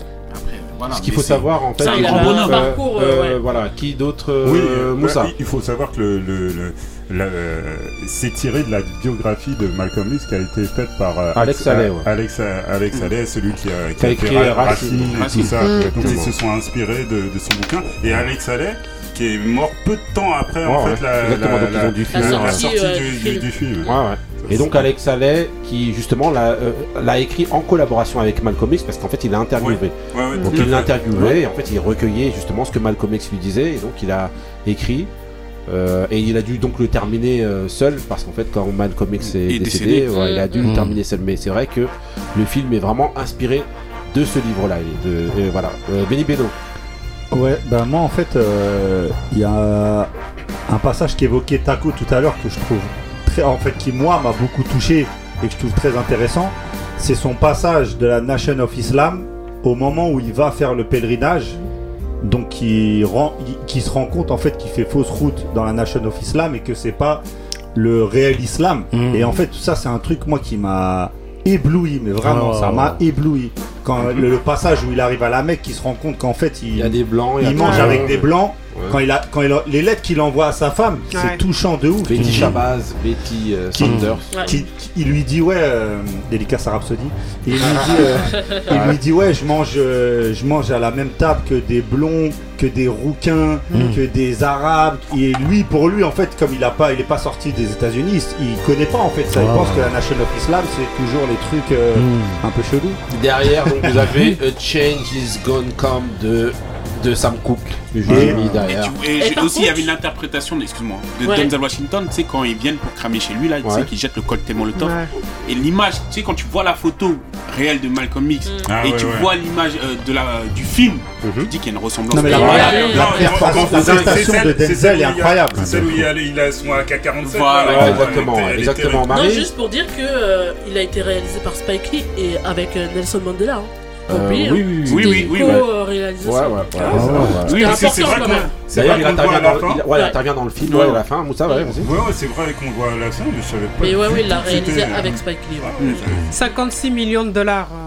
Voilà. Ce qu'il faut savoir en fait, c'est un grand bonhomme. euh, Parcours, euh, ouais. Voilà, qui d'autre Oui, euh, euh, Moussa bah, il faut savoir que le, le- euh, c'est tiré de la biographie de Malcolm X qui a été faite par euh, Alex euh, ouais. Alex, Alex Haley, celui qui a, Qui a fait Racine Racine et Racine. tout ça. Mm. Donc ils se sont inspirés de, de son bouquin. Et Alex Haley, qui est mort peu de temps après en Ouais, fait ouais. la, sortie, euh, du, du du- film. Et donc Alex Haley, qui justement l'a euh, l'a écrit en collaboration avec Malcolm X, parce qu'en fait il l'a interviewé. Ouais, ouais, Donc il interviewé, et en fait il recueillait justement ce que Malcolm X lui disait, et donc il a écrit. euh, et il a dû donc le terminer euh, seul parce qu'en fait quand Malcolm X est, Est décédé, décédé. ouais, il a dû Mm. le terminer seul. Mais c'est vrai que le film est vraiment inspiré de ce livre-là. et de- et voilà. Euh, Benny Beno. Ouais, ben moi en fait, euh, il y a un passage qu'évoquait Taco tout à l'heure que je trouve très, en fait, qui moi m'a beaucoup touché et que je trouve très intéressant. C'est son passage de la Nation of Islam au moment où il va faire le pèlerinage. Donc qui, rend, il- qui se rend compte en fait qu'il fait fausse route dans la Nation of Islam et que c'est pas le réel islam. Et en fait tout ça c'est un truc moi qui m'a ébloui, mais vraiment Ah, ça m'a ébloui. Quand le, le passage où il arrive à la Mecque, qui se rend compte qu'en fait il, Il y a des blancs, il y a il des mange avec des blancs. Ouais. Quand il a, quand il a- les lettres qu'il envoie à sa femme, Ouais. c'est touchant de ouf. Betty Shabazz, Betty euh, qui- Sanders. qui- qui- il lui dit ouais, euh, dédicace à Rhapsody. Et il lui dit, euh, il lui dit ouais, je mange, euh, je mange à la même table que des blonds, que des rouquins, Mm. que des arabes. Et lui, pour lui, en fait, comme il a pas, il est pas sorti des États-Unis, il connaît pas en fait ça. Il Ah. pense que la Nation of Islam, c'est toujours les trucs euh, Mm. un peu chelous. Derrière, vous avez A Change is Gonna Come de, de Sam Cooke. que je vous ai mis Et, derrière. tu- et j'ai aussi, il y avait une interprétation, excuse-moi, de Ouais. Denzel Washington, tu sais, quand ils viennent pour cramer chez lui, là, tu sais, qu'ils jettent le cocktail Molotov. Ouais. Et l'image, tu sais, quand tu vois la photo réelle de Malcolm X Ah et ouais, tu ouais. vois l'image euh, de la, du film, Mhm. tu dis qu'il y a une ressemblance. Non mais la, Ouais, la- ouais, la ouais. prestation- de Denzel est où il y a- incroyable. C'est celle où il a, son AK-47. Voilà, exactement, exactement. Non, juste pour dire que euh, il a été réalisé par Spike Lee et avec euh, Nelson Mandela. Euh, oui, oui, oui. Oui, oui, oui. Oui, c'est vrai D'ailleurs, il intervient à la dans, fin. il, ouais, il intervient dans le film, Ouais. à la fin. Moussa, ouais, vas-y. Ouais, ouais, c'est vrai qu'on voit à la fin, mais je savais pas. Mais ouais, du ouais, il l'a réalisé avec Spike Lee. ouais. Ouais, 56 millions de dollars euh,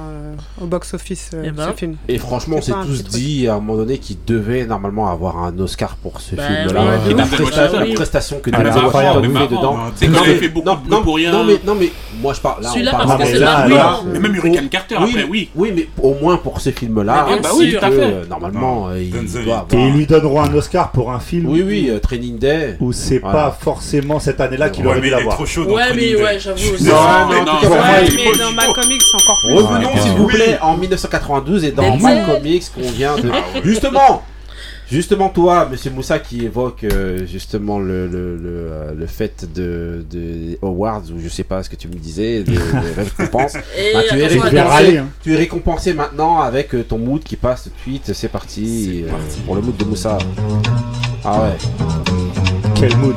au box-office, euh, Eh ben. ce film. Et franchement, on s'est pas tous dit à un moment donné qu'il devait normalement avoir un Oscar pour ce Bah, film-là. ouais, la, ouf. presta- la prestation que Ah, Denzel mais Washington avant, fait mais dedans. avant, c'est quand il fait beaucoup non, de non, pour rien. Non mais, non mais moi je parle là. on Celui-là, parle- parce que c'est mais blanc. Et même Hurricane Carter, oui, après, oui. Oui, mais au moins pour ces films-là, Mais bien bah oui, tout à que, fait. normalement, il doit Et ils lui donneront un Oscar pour un film Oui, oui, euh, Training Day. où c'est pas forcément cette année-là qu'il aurait mais dû l'avoir. trop chaud dans Ouais, mais ouais, j'avoue aussi. Non, mais non, mais Malcolm X, encore plus. Revenons s'il vous Oui. En 1992 et dans. Malcolm X qu'on vient de. Justement Justement toi, Monsieur Moussa, qui évoque euh, justement le, le, le, euh, le fait de, de Awards, ou je sais pas ce que tu me disais, de, de récompenses. Bah, tu, es récompensé, râler, hein. tu es récompensé maintenant avec euh, ton mood qui passe tout de suite. C'est parti, euh, pour le mood de Moussa. Ah ouais. Quel mood.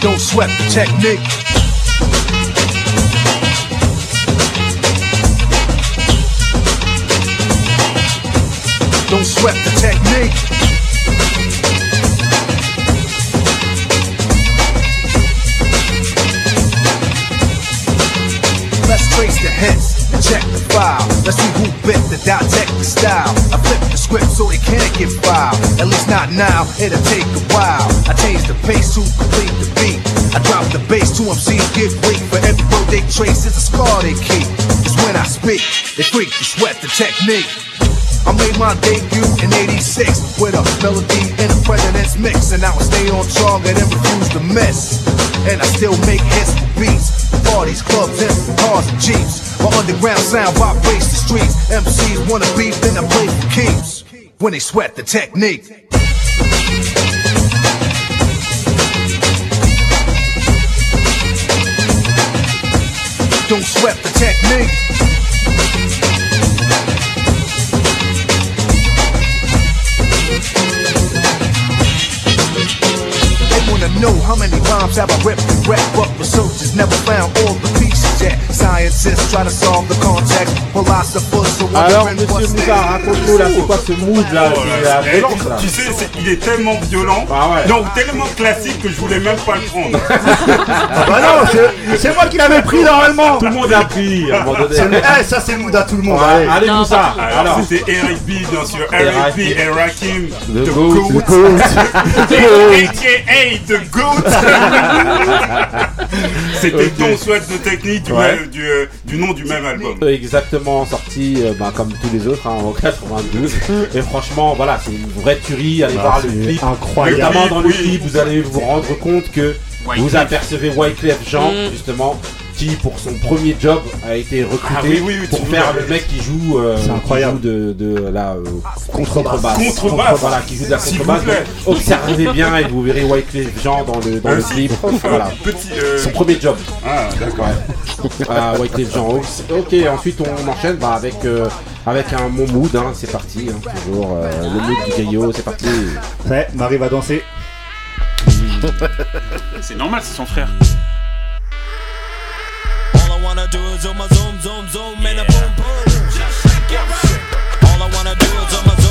Don't sweat the technique. Sweat the technique. Let's trace the hits and check the file. Let's see who bit the dissect the style. I flip the script so they can't get filed. At least not now, it'll take a while. I change the pace to complete the beat. I drop the bass to MCs get weak. For every word they trace, it's a scar they keep. It's when I speak, they freak to sweat the technique. I made my debut in 86 with a melody in a president's mix. And I I stay on target and refuse to miss. And I still make hits for beats. Parties, clubs, and cars and jeeps. My underground sound vibrates the streets. MCs wanna beef, then I play for keeps. When they sweat the technique. Don't sweat the technique. Wanna know how many rhymes have I ripped and wrecked, but researchers never found all the pieces yet. Scientists try to solve the context, philosophers are Alors, wondering monsieur what's Moussa, next. raconte-nous là, c'est quoi ce mood là Oh c'est là la là. violence, là. Tu sais, c'est- il est tellement violent, Ah ouais. non, tellement classique que je voulais même pas le prendre. Ah bah non, c'est- c'est moi qui l'avais pris normalement. Tout le monde a pris à un moment donné. C'est le- eh, ça c'est le mood à tout le monde. Ouais, allez. allez Non, Moussa. Alors, Alors, c'était Eric B, bien sûr. Eric B. Et Rakim, The The Goat. Goat. The Goat. AKA Goat. C'était Ok. Don't Sweat the Technique du, Ouais. même- du, euh, du nom du même album. Exactement, sorti euh, bah, comme tous les autres hein, en 92. Et franchement, voilà, c'est une vraie tuerie. Allez Ah, voir le clip. incroyable. Notamment dans le Oui. clip, vous allez vous rendre compte que vous apercevez Wyclef Jean, Mm. justement, qui pour son premier job a été recruté Ah oui, oui, oui, pour faire le mec qui joue, euh, C'est qui incroyable. joue de, de la euh, Contrebasse. Contrebasse. Voilà, qui joue de la contrebasse. observez bien et vous verrez Wyclef Jean dans le, dans le clip. Voilà. Petit. euh, Son premier job. Ah, d'accord. Ouais. Ah, Wyclef Jean. Ok, ensuite on enchaîne bah, avec, euh, avec un mon mood. hein, c'est parti. hein, toujours euh, le mood du griot. C'est parti. Ouais, Marie va danser. C'est normal, c'est son frère. All I wanna do is on my zoom, zoom, zoom, and a boom, boom. Just shake your. All I wanna do is on my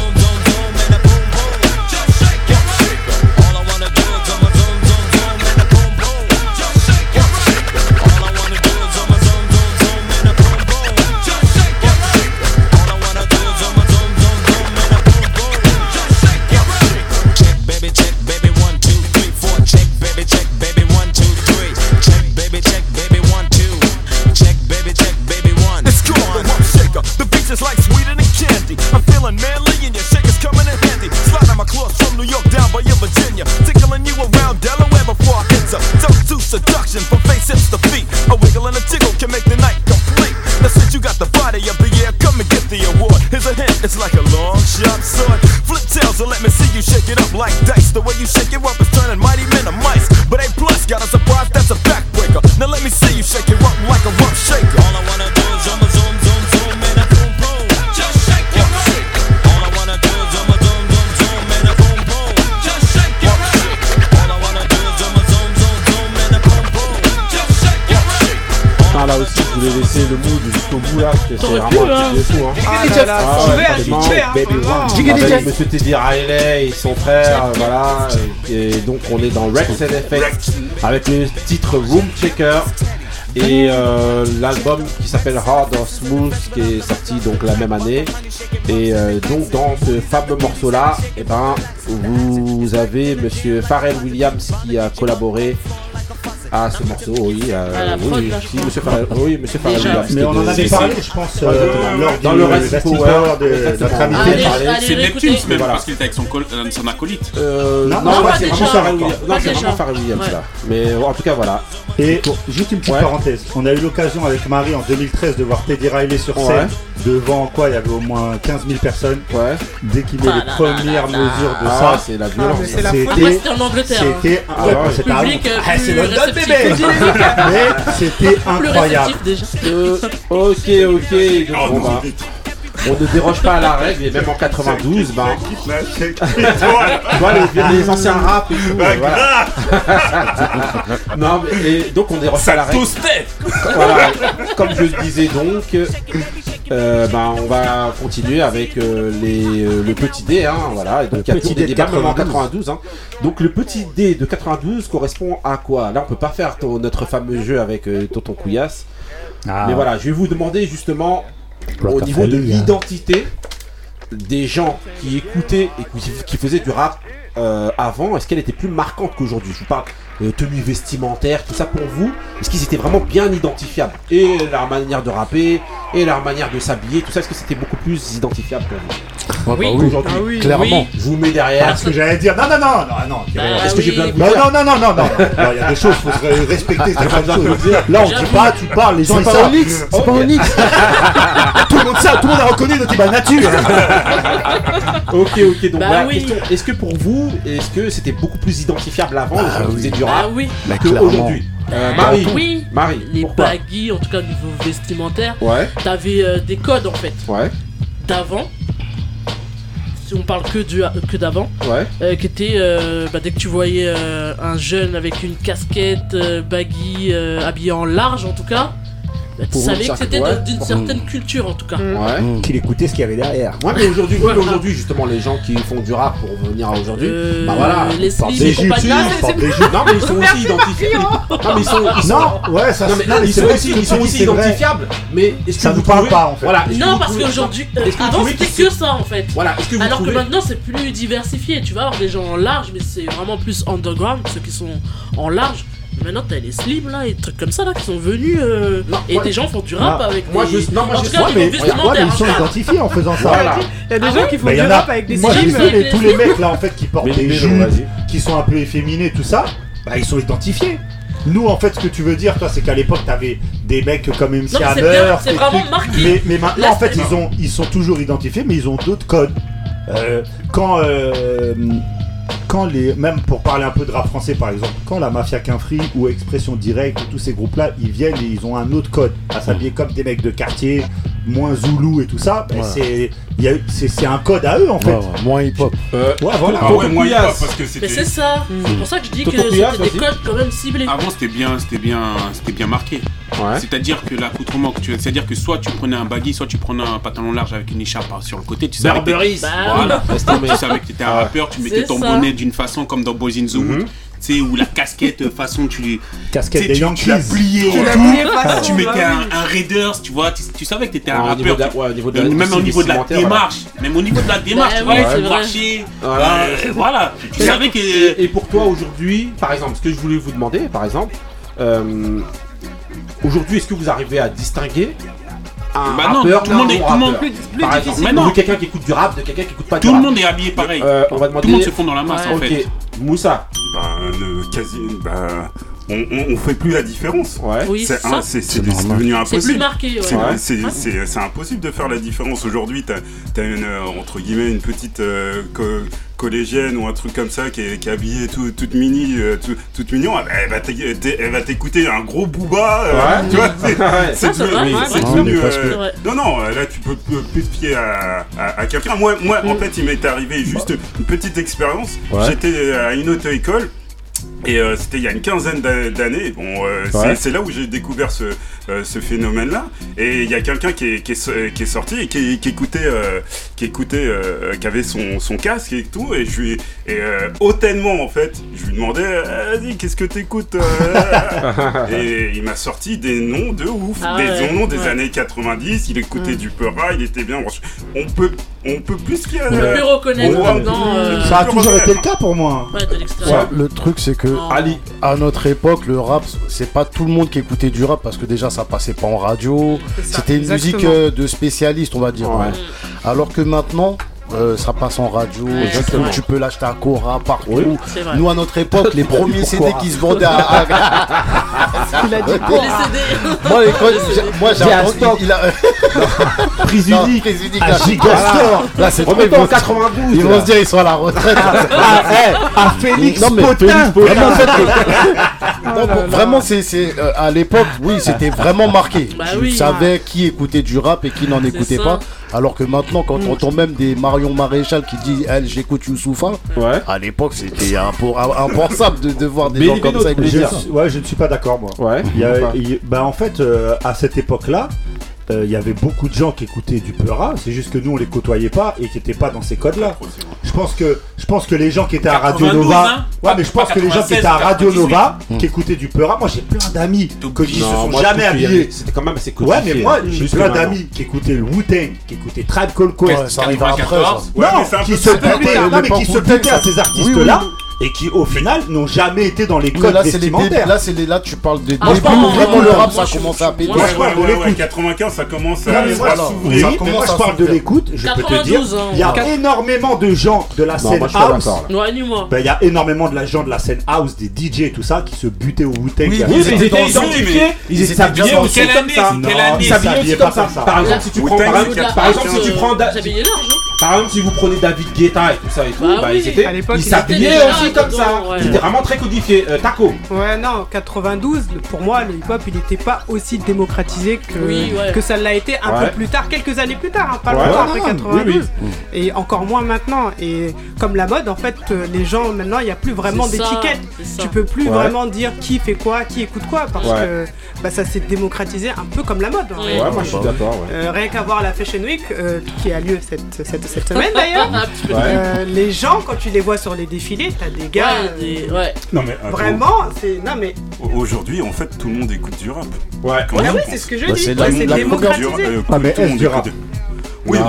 c'est vraiment de fou. Hein. Ah là là, hein. Baby Monsieur Teddy Riley et son frère, voilà. Et, donc on est dans Rex and Effect avec le titre Room Checker et euh, l'album qui s'appelle Hard or Smooth qui est sorti donc la même année. Et euh, donc dans ce fameux morceau là, et ben vous avez Monsieur Pharrell Williams qui a collaboré à ce morceau, oui, euh, oui, là, si. Monsieur Pharrell, oui, Monsieur. Williams. Mais on en avait parlé, je pense, euh, lors dans le Racing Power de notre Ah, allez, C'est. Neptune, même, Voilà. parce qu'il était avec son, col- euh, son acolyte. Euh, Non, c'est vraiment Pharrell Williams. Là. Mais en tout cas, voilà. Et juste une petite parenthèse, on a eu l'occasion avec Marie en 2013 de voir Teddy Riley sur Ouais. scène. Devant quoi il y avait au moins 15 000 personnes. Ouais. Dès qu'il met Ah les premières là là. mesures de Ah, ça, c'est la violence. mais c'est la c'était- en Angleterre. hein. c'était Ah un- Public, Ah, c'est. Bébé Mais c'était incroyable. Euh, ok, ok. Donc, bon, bah, on ne déroge pas à la règle, et même en 92, ben, tu vois, les, les anciens rap et tout. voilà. non, mais et donc on déroge pas à la règle. Voilà. Comme je le disais donc, euh, ben, on va continuer avec euh, les, euh, le petit dé. Hein, voilà. Et donc, il y a petit dé de débats même en 92. 92. Hein. Donc le petit dé de 92 correspond à quoi? Là, on peut pas faire ton- notre fameux jeu avec Tonton Couillasse. Ah. Mais voilà, je vais vous demander justement au niveau de hein. l'identité des gens qui écoutaient et qui, qui faisaient du rap euh, avant, est-ce qu'elle était plus marquante qu'aujourd'hui? Je vous parle de tenue vestimentaire, tout ça pour vous. Est-ce qu'ils étaient vraiment bien identifiables? Et leur manière de rapper, et leur manière de s'habiller, tout ça, est-ce que c'était beaucoup plus identifiable pour vous? Oui. Aujourd'hui, Ah oui. Clairement. je vous mets derrière. Parce que j'allais dire, non, non, non, non, non. Bah Est-ce que j'ai oui. besoin de vous Non, dire non, non, non, non, non, non, il y a des choses, faut se respecter dire. Là, on dit pas, tu parles, les gens ils C'est pas savent. Onyx, c'est pas Onyx. Tout le monde sait, tout le monde a reconnu notre nature. Ok, ok, donc Bah voilà, oui. question. Est-ce que pour vous, est-ce que c'était beaucoup plus identifiable avant, les gens qui faisaient du Ah rap, oui. Bah, que clairement. aujourd'hui? Euh, Bah Marie, Oui. Marie, Les baggy, en tout cas au niveau vestimentaire, Ouais, t'avais euh, des codes en fait ouais, d'avant. Si on parle que du que d'avant, ouais. euh, qui était euh, bah, dès que tu voyais euh, un jeune avec une casquette euh, baggy, euh, habillé en large en tout cas, bah, tu Pour savais que c'était d'une certaine culture en tout cas. Ouais. Qu'il écoutait ce qu'il y avait derrière. Ouais, mais aujourd'hui, oui, mais aujourd'hui, justement, les gens qui font du rap pour venir à aujourd'hui, Euh, bah voilà, les ils portent des jupes, ils Non, mais ils sont aussi identifiables. Non, mais ils sont, Non, ouais, ça non, mais non, mais ils sont aussi, ils sont aussi identifiables. Mais est-ce que Ça vous nous parle pas, en fait. Voilà. Non, parce qu'aujourd'hui, avant c'était que ça en fait. Voilà. Alors que maintenant c'est plus diversifié, tu vas avoir des gens en large, mais c'est vraiment plus underground, ceux qui sont en large. Maintenant, t'as les slims là et trucs comme ça là qui sont venus. Euh, et moi, des gens font du rap avec moi non, moi, je tout mais, ils sont identifiés en faisant ça. Il y a des ah gens qui font du rap avec des slims. Moi, j'ai tous les mecs là en fait qui portent des jupes, qui sont un peu efféminés, tout ça. Bah, ils sont identifiés. Nous, en fait, ce que tu veux dire, toi, c'est qu'à l'époque, t'avais des mecs comme MC Hammer. C'est vraiment marqué. Mais, mais maintenant, en fait, ils, ont, ils sont toujours identifiés, mais ils ont d'autres codes. Euh, quand euh, quand les, même pour parler un peu de rap français par exemple, quand la Mafia Quinfri ou Expression Directe, tous ces groupes-là, ils viennent et ils ont un autre code, à s'habiller comme des mecs de quartier, moins zoulou et tout ça, ben, voilà. c'est un code à eux en fait. Moins hip-hop. Euh, ouais, voilà. Ah ouais, moins hip-hop parce que c'était. c'est ça. Mm. C'est pour ça que je dis que c'était des codes quand même ciblés. Avant c'était bien, c'était bien, c'était bien marqué. C'est-à-dire que l'accoutrement, c'est-à-dire que soit tu prenais un baggy, soit tu prenais un pantalon large avec une écharpe hein, sur le côté. Tu savais que voilà. tu savais que étais un rappeur, tu mettais ton bonnet d'une façon comme dans Boys in the Wood. Mm ou la casquette euh, façon tu casquette des tu, l'as plié tu, mettais un, Raiders tu vois tu, tu savais que t'étais un ah, rappeur même au niveau de la démarche même au niveau de la démarche tu vois tu marchais bah, euh, voilà. Tu savais que et pour toi aujourd'hui par exemple ce que je voulais vous demander par exemple euh, Aujourd'hui, est-ce que vous arrivez à distinguer ah. un bah rappeur, non, tout le monde est, tout monde plus, plus Par exemple, mais non. quelqu'un qui écoute du rap, de quelqu'un qui écoute pas du rap. Tout le monde est habillé pareil. Euh, on va demander... Tout le monde se fond dans la masse ouais. en okay. fait. Moussa. Bah, le quasi. Bah, on, on, fait plus la différence. C'est devenu impossible. C'est impossible de faire la différence. Aujourd'hui, tu as, une, euh, entre guillemets, une petite euh, collégienne ou un truc comme ça qui est, habillée toute mini, euh, toute mignon, elle, va t'écouter un gros booba. C'est devenu. Non, non, là, tu peux plus te fier à, quelqu'un. Moi, en fait, il m'est arrivé juste une petite expérience. J'étais à une auto-école. Et euh, c'était il y a une quinzaine d'années. Bon, euh, c'est là où j'ai découvert ce, euh, ce phénomène-là. Et il y a quelqu'un qui, qui, euh, qui est, sorti et qui, qui écoutait, euh, qui, écoutait euh, qui avait son, son, casque et tout. Et je lui, et, euh, hautainement en fait, je lui demandais, vas-y, qu'est-ce que t'écoutes Et il m'a sorti des noms de ouf, ah, des ouais, noms ouais. des années 90. Il écoutait ouais. du Peura, il était bien. On peut, on peut plus qu'il y a. On peut plus reconnaître on, Ça a toujours été le cas pour moi. Hein. le truc, c'est que oh. Ali, à notre époque, le rap, c'est pas tout le monde qui écoutait du rap parce que déjà ça ça passait pas en radio. C'était une musique euh, de spécialiste, on va dire. Hein. Alors que maintenant, euh, ça passe en radio, tu peux l'acheter à Cora, partout. Nous, à notre époque, les premiers CD qui se vendaient à. il a dit quoi Moi, les moi j'ai entendu. Il a... Prise unique, prise unique, à Là, c'est trop en 92. Ils vont se dire, ils sont à la retraite. À Félix Potin. Vraiment, c'est à l'époque, oui, c'était vraiment marqué. Tu savais qui écoutait du rap et qui n'en écoutait pas. Alors que maintenant, quand on entend même des Marion Maréchal qui dit Elle, j'écoute Youssoufa, à l'époque c'était impensable de, voir des gens comme ça. Je, ouais, je ne suis pas d'accord, moi. Ouais. Ben, en fait, euh, à cette époque-là, il y avait beaucoup de gens qui écoutaient du Peura, c'est juste que nous on les côtoyait pas et qui n'étaient pas dans ces codes-là. Je pense que les gens qui étaient à Radio Nova, mais je pense que les gens qui étaient à Radio Nova, mmh. qui écoutaient du Peura, moi j'ai plein d'amis qui se sont jamais habillés. C'était quand même assez codifié. Ouais, mais moi hein. j'ai plein d'amis qui écoutaient le wu qui écoutaient Tribe Call Quest, ça arrive après. Hein. Non, qui se butaient à ces artistes-là et qui au final n'ont jamais été dans les codes oui, là, vestimentaires. là, c'est là, tu parles des ah, débuts où vraiment le rap ça commence à péter. Moi, 95, ça commence à s'ouvrir. Oui, moi, je parle de l'écoute. Je peux te dire, ben, il y a énormément de gens de la scène house. Il y a énormément de gens de la scène house, des DJ et tout ça, qui se butaient au Wu-Tang. Oui, ils étaient identifiés. Ils étaient habillés comme ça. Ils s'habillaient comme ça. Par exemple, si tu prends, par exemple, si vous prenez David Guetta et tout ça et tout, bah, ils étaient, ils s'habillaient aussi comme ça. C'était vraiment très codifié. Euh, taco. Ouais, non, 92, pour moi, le hip-hop, il n'était pas aussi démocratisé que, que ça l'a été un peu plus tard, quelques années plus tard, hein, pas longtemps après 92. Mm. Et encore moins maintenant. Et comme la mode, en fait, euh, les gens, maintenant, il n'y a plus vraiment d'étiquette. Tu peux plus vraiment dire qui fait quoi, qui écoute quoi, parce que bah, ça s'est démocratisé un peu comme la mode. Hein. Ouais, moi, je suis d'accord. Euh, rien qu'à voir la Fashion Week, qui a lieu cette, cette, cette semaine d'ailleurs, les gens, quand tu les vois sur les défilés, t'as des gars. Ouais, euh, Vraiment, c'est. Non, mais. Aujourd'hui, en fait, tout le monde écoute du rap. Ouais, c'est ce que je dis. c'est démocratisé. Euh, ah, mais oui, non,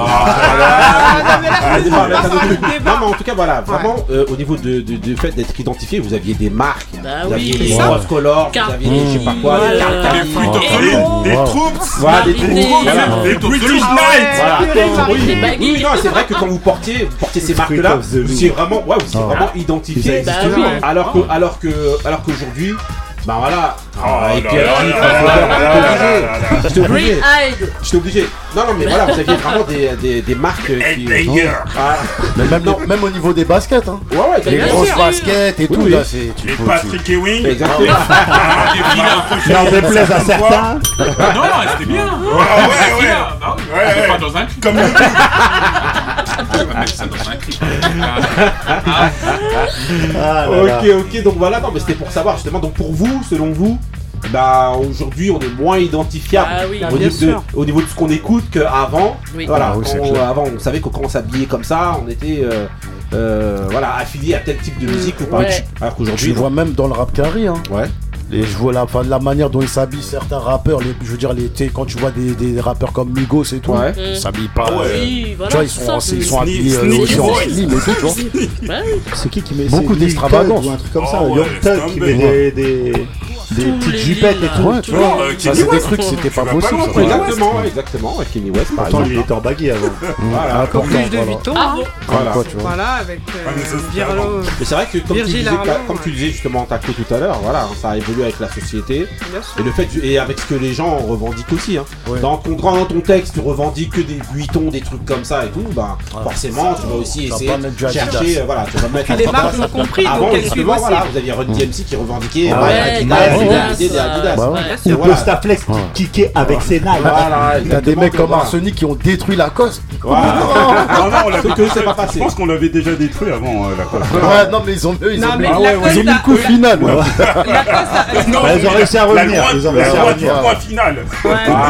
mais en tout cas, voilà, vraiment, euh, au niveau de, de, de fait d'être identifié, vous aviez des marques, bah vous aviez oui. les cross colors, vous aviez les je sais pas quoi, des cartes, des troupes, voilà, des troupes, des British Knights. Oui, non, c'est vrai que quand vous portiez, vous portiez ces marques-là, vous étiez vraiment, ouais, vous étiez vraiment identifié. Alors que, alors que, alors qu'aujourd'hui là là. J'étais obligé. Green Eyed. J'étais obligé. Non, non, mais voilà, vous aviez vraiment des, des, des marques euh, qui. d'ailleurs. Ah. Mais même, même au niveau des baskets, hein. Ouais, ouais, les grosses sûr. baskets et Oui, tout, oui. là, c'est. tu Les Patrick Ewing. Exactement. Ah. N'en déplaise à certains. Non, c'était bien. Ouais, ouais, ouais. Bah pas dans un. Comme le On va mettre ça dans un clip. Ah là. Ok, ok, donc voilà, non, mais c'était pour savoir justement. Donc pour vous, selon vous, bah aujourd'hui on est moins identifiable Ah oui. au, niveau de, au niveau de ce qu'on écoute qu'avant. Oui. Voilà, Ah oui, avant on savait que quand on s'habillait comme ça, on était euh, euh, voilà affilié à tel type de musique ou pas. Ouais. Alors Je qu'aujourd'hui, le vois même dans le rap carré, hein. ouais. Et je vois la, enfin, la manière dont ils s'habillent certains rappeurs, les, je veux dire, les, quand tu vois des, des rappeurs comme Migos et tout, Ouais. ils s'habillent pas. Ah ouais. euh, Oui, voilà. tu vois, ils sont, ça, ils sont habillés euh, Sneaky aussi en boys. slim et tout, tu vois. Oui. C'est qui qui met Beaucoup d'extravagance. Ou un truc comme ça. Oh ouais, Young Thug qui met des, des, petites jupettes et tout. tu vois. c'est des trucs, c'était pas possible. Exactement, exactement, avec Kenny West par Pourtant, exemple. lui, il était en baggy avant. Voilà. Important, Plus de voilà. Ah avec euh, Ah, mais Virlo. c'est vrai que comme tu, disais, justement Taco tout à l'heure, voilà, ça a évolué avec la société et le fait et avec ce que les gens revendiquent aussi. Hein. Dans, ton, texte, tu revendiques que des buitons, des trucs comme ça et tout, bah forcément tu vas aussi essayer de chercher, euh, voilà, tu vas mettre les marques l'ont compris, Avant, justement, voilà, vous aviez Run DMC qui revendiquait Bah. Bah Ou. Voilà. Costaflex qui kickait avec ses nailles. Voilà, T'as des mecs comme. Arsenic qui ont détruit la coste. Voilà. Non, non, on l'avait Sauf que c'est pas passé. Je pense qu'on l'avait déjà détruit avant euh, la colle. Ouais, non, mais ils ont, mis, le coup final. Bah, ils ont réussi à revenir, ils ont réussi à revenir.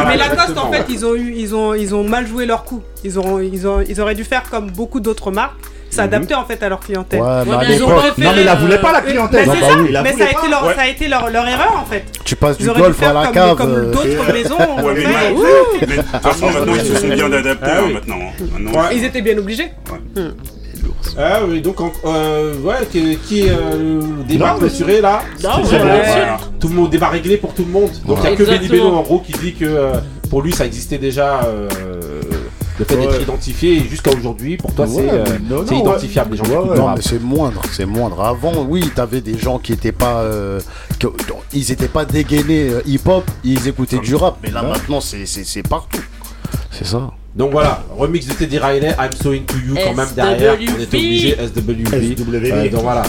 mais Lacoste, en fait, ils ont, eu, ils, ont, ils ont mal joué leur coup. Ils, auront, ils, ont, ils auraient dû faire comme beaucoup d'autres marques, s'adapter en fait à leur clientèle. Ouais, mais Ouais, à mais ils ont l'époque, préféré, Non, mais il la voulait pas la clientèle. bah ça, mais ça a, été leur, Ouais. ça a été leur, leur erreur en fait. tu passes Ils du auraient dû golf à faire la comme, cave. comme euh, d'autres maisons. Ouais, mais. Mais de toute façon, maintenant, ils se sont bien adaptés Ah hein, maintenant. hein. Ouais. Ils étaient bien obligés. Ah oui, donc euh, ouais, qui, qui euh, le débat Non, clôturé là Non, C'est ouais, voilà. Tout le monde débat réglé pour tout le monde. Donc il y a que Benny. Beno en gros qui dit que euh, pour lui ça existait déjà euh, le fait d'être identifié jusqu'à aujourd'hui pour toi Ouais, c'est euh, identifiable les gens Non, mais c'est moindre, c'est moindre. Avant, oui, t'avais des gens qui étaient pas, euh, ils étaient pas dégainés euh, hip-hop, ils écoutaient du rap. Mais là, Ouais. maintenant, c'est c'est- c'est partout. C'est ça. Donc voilà, remix de Teddy Riley, I'm So Into You quand même derrière, on était obligé SWV. SWV. Euh, donc voilà.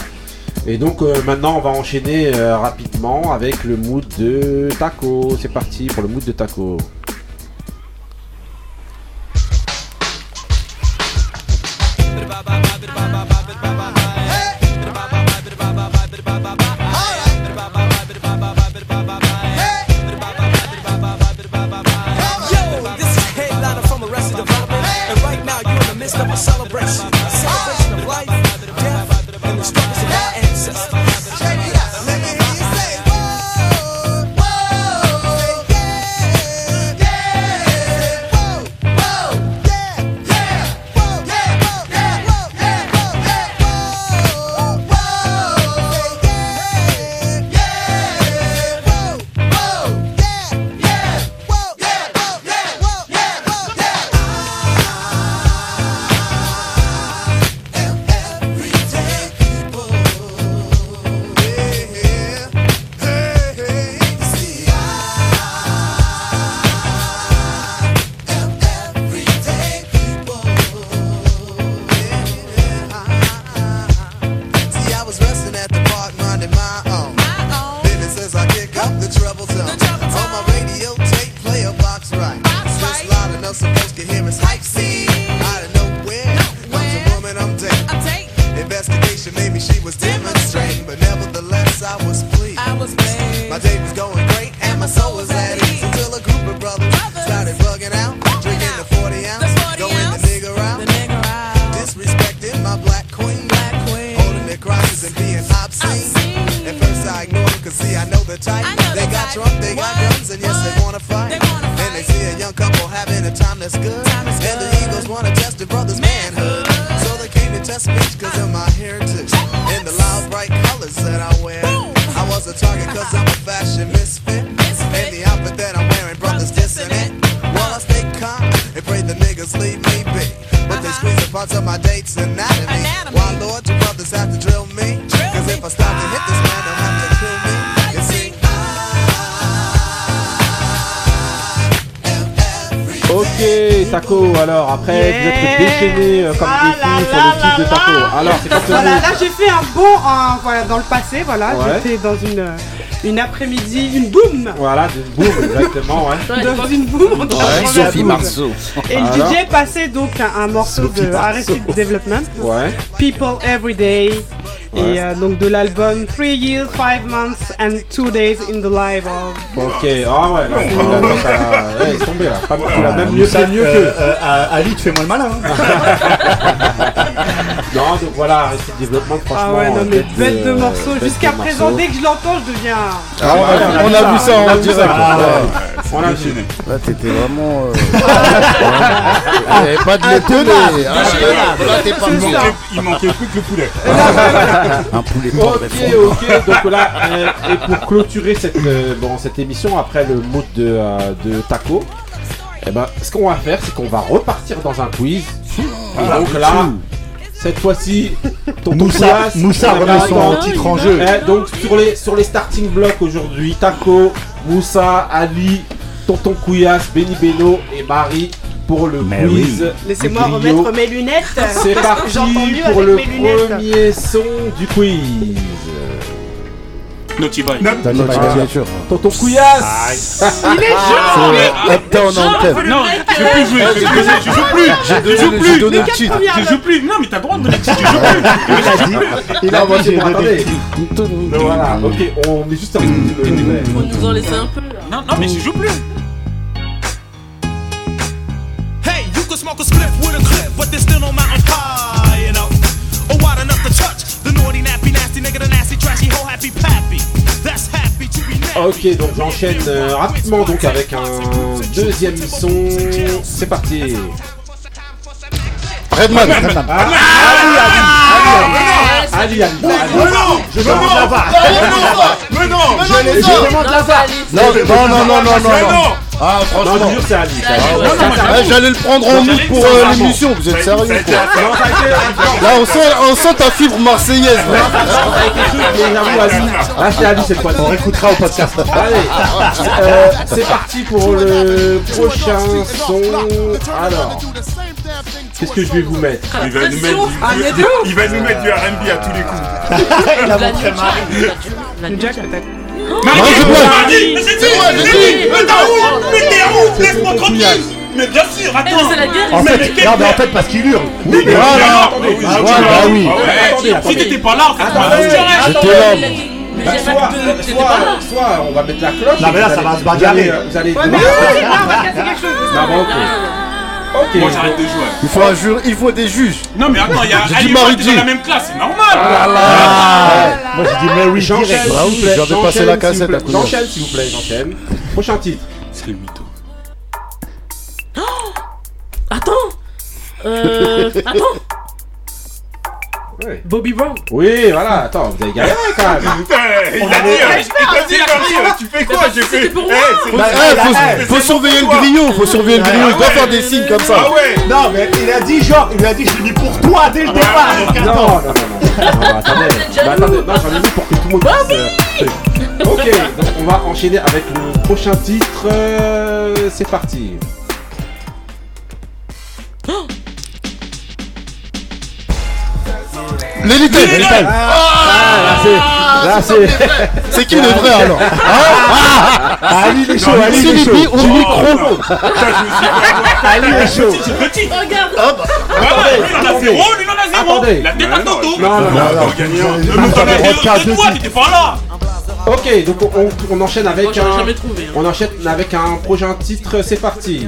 Et donc euh, maintenant on va enchaîner euh, rapidement avec le mood de Taco. C'est parti pour le mood de Taco. Midst of a celebration. En- voilà, dans le passé, voilà. Ouais. J'étais dans une, euh, une après-midi, une boom. Voilà, de boom, exactement, ouais. Dans une boom. Ouais, prendre Sophie boom. Marceau. Et le Alors DJ passait donc un, un morceau Sophie de. Arrested Development. Ouais. People Every Day. Ouais. Et euh, donc de l'album 3 Years, 5 Months and 2 Days in the Life of. Ok, ah ouais, là, il a- donc, euh, ouais, il est tombé là. Pas- Il a même mieux fait mieux que. euh, euh, Ali, tu fais moins le malin. hein. Non, donc voilà, Arrested Development, franchement. Ah ouais, non mais bête bête de morceaux. Jusqu'à présent, dès que je l'entends, je deviens. Ah, on a- on a vu ça en direct. Ah, Ouais. ouais. On a vu. Là, t'étais vraiment. euh, avait pas de intenable. Là, t'es pas Il manquait, il manquait plus que le poulet. Un poulet Ok, ok, donc là, euh, et pour clôturer cette, euh, bon, cette émission, après le mot de, euh, de Taco, eh ben, ce qu'on va faire, c'est qu'on va repartir dans un quiz. Et Ah, donc là, cette fois-ci, ton Moussa- Moussa remet son titre en jeu. Eh, donc sur les, sur les starting blocks aujourd'hui, Taco, Moussa, Ali, Tonton Couillasse, Benny Beno et Marie pour le Mais quiz. oui. Laissez-moi remettre mes lunettes. C'est parti pour le premier son du quiz. Naughty Boy. T'as une signature. Tonton Couillasse Il est Uptown Anthem. Non, je peux plus jouer, je peux plus je joue plus, je joue plus, le je joue plus. Non, mais t'as le droit de donner le titre, je joue plus. Il a attendez. Donc voilà, ok, on met juste un petit peu le Faut nous en laisser un peu. Non, non, mais je joue plus. Hey, you can smoke a spliff with a clip, but there's still no mountain pie, Ok, donc j'enchaîne euh, rapidement donc avec un deuxième son. C'est parti. Redman. Redman. Ah, Ali, Ali, Ali, Ali, Ali, Mais non Je demande barre. Mais non Je les- je demande barre. Non, non, non, non, non, non, Mais non. non ah, franchement. Non, c'est J'allais le prendre en mousse pour l'émission, vous êtes sérieux Là, on sent ta fibre marseillaise. Ah, c'est Alice cette fois. On réécoutera au podcast. Allez, c'est parti pour le prochain son. Alors. Qu'est-ce que je vais vous mettre Il va nous mettre du, il R&B à tous les coups. Il va nous mettre. Mais c'est dit. Mais t'as où hein Mais t'es où Laisse-moi tranquille. mais bien sûr, attends. en fait, en fait, parce qu'il hurle. Mais voilà. Si t'étais pas là, soit, on va mettre la cloche. Mais là, ça va se bagarrer. Vous allez. Ok. Moi j'arrête de jouer. Il faut un jury, il faut des juges. Non mais attends, il y a J'ai dit Ali Marie Marie J. dans la même classe, c'est normal. Moi, j'ai dit Mary J'enchaîne, direct. s'il vous passé J'enchaîne, la s'il cassette vous plaît. à couleur. J'enchaîne, s'il vous plaît, j'enchaîne. Prochain titre. C'est le mytho. Attends. Euh. Attends. Ouais. Bobby Brown. Oui, voilà, attends, vous avez galéré quand même. Putain, il a dit, euh, il a dit, tu fais quoi J'ai fait. Faut, surveiller le griot, faut surveiller le griot, il doit faire des signes comme ça. Ah ouais Non, mais il a dit genre, il a dit, je l'ai mis pour toi dès le départ. Donc, Non, attends. non, non, non. non, attendez, attendez, non, j'en ai mis pour que tout le monde puisse. euh, Ok, donc on va enchaîner avec le prochain titre. euh, C'est parti. L'élite Ah, là c'est. Là c'est. C'est qui le vrai alors Ah, Ali, il est chaud, Ali, il est chaud. au micro Ali, il est chaud. C'est petit. Regarde. Lui il en a zéro, lui il en a zéro. La tête à Toto. Non, non, non. De toi, t'étais pas là. Ok, donc on, on enchaîne avec un. hein. On enchaîne avec un prochain titre, c'est parti.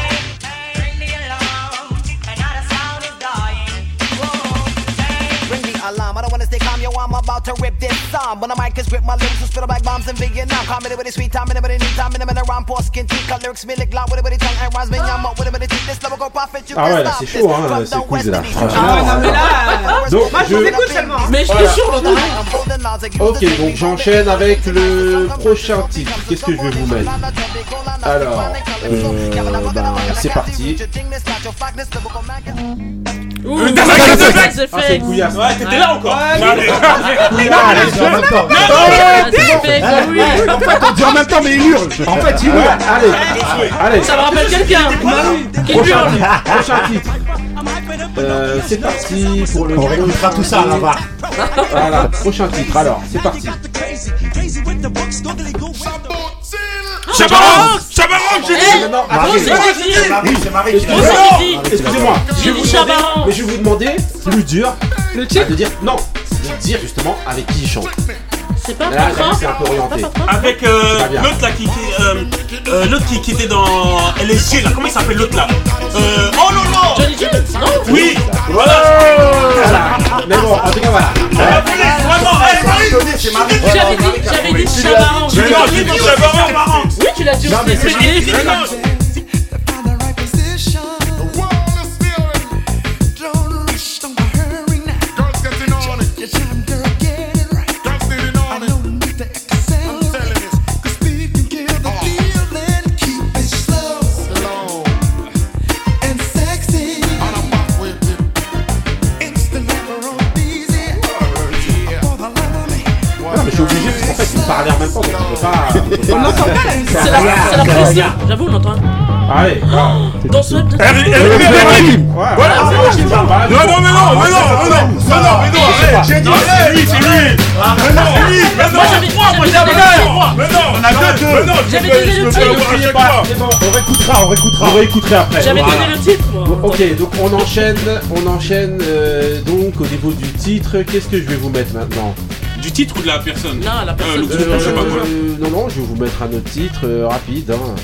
about to rip this song. When the mic is grip, my lyrics will spit like bombs in Vietnam. Call me the bitty sweet time, anybody need time, anybody around poor skin teeth. Cut lyrics, me lick loud with a bitty tongue and rhymes me yum up with a bitty teeth. This lyrical prophet, you Ah can stop this. hein, From the west to east. Ah ouais, non, mais là, Donc, moi je vous écoute seulement. Mais je l'autre Ok, donc j'enchaîne avec le prochain titre. Qu'est-ce que je vais vous mettre Alors, euh, bah, c'est parti. Ouh, t'as pas c'est Ah, fait. c'est couillasse. Ouais, t'étais là encore. En même temps. c'est fait, oui. En fait, on dit en même temps, mais il hurle. En fait, il hurle. Allez, allez. Ça me rappelle quelqu'un qui Prochain hurle. titre. Prochain titre. Euh, c'est parti pour le. On réécoutera tout ça à la barre. Voilà, prochain titre. Alors, c'est parti. Chabaron Chabaron, j'ai dit attendez. c'est Marie, aussi, j'ai dit. Excusez-moi. Je vais vous demander, mais je vais vous demander plus dur. De dire non, de dire justement avec qui il chante. C'est pas Là, Patra c'est un peu orienté. Avec euh, l'autre là qui, qui, euh, euh, l'autre qui, qui était dans LSG là, comment il s'appelle l'autre là euh, Oh non non Johnny Non Oui Voilà Voilà. Mais bon, en tout cas, voilà. Eh. J'avais dit, Maran Oui, tu l'as dit aussi. En même temps, donc on peut pas. on On n'entend C'est la, c'est la pression. J'avoue, on entend. Allez, voilà. Dans ce. Voilà, c'est qui parle. Voilà, Non, non, mais non, mais non, mais non, mais non, mais non. J'ai dit Non, c'est lui, c'est lui. Mais non, lui, mais non, Moi, j'avais- moi, moi, Mais non, on a deux, mais non, je J'avais peux- donné je le peux titre. pas. C'est. On réécoutera, on réécoutera. Vous réécouterez après. J'avais donné le titre, moi. Ok, donc on enchaîne, on enchaîne euh, donc au niveau du titre. Qu'est-ce que je vais vous mettre maintenant? Du titre ou de la personne Non, la Euh, personne. le groupe, je sais pas quoi. Euh, Non, non, je vais vous mettre un autre titre euh, rapide. hein.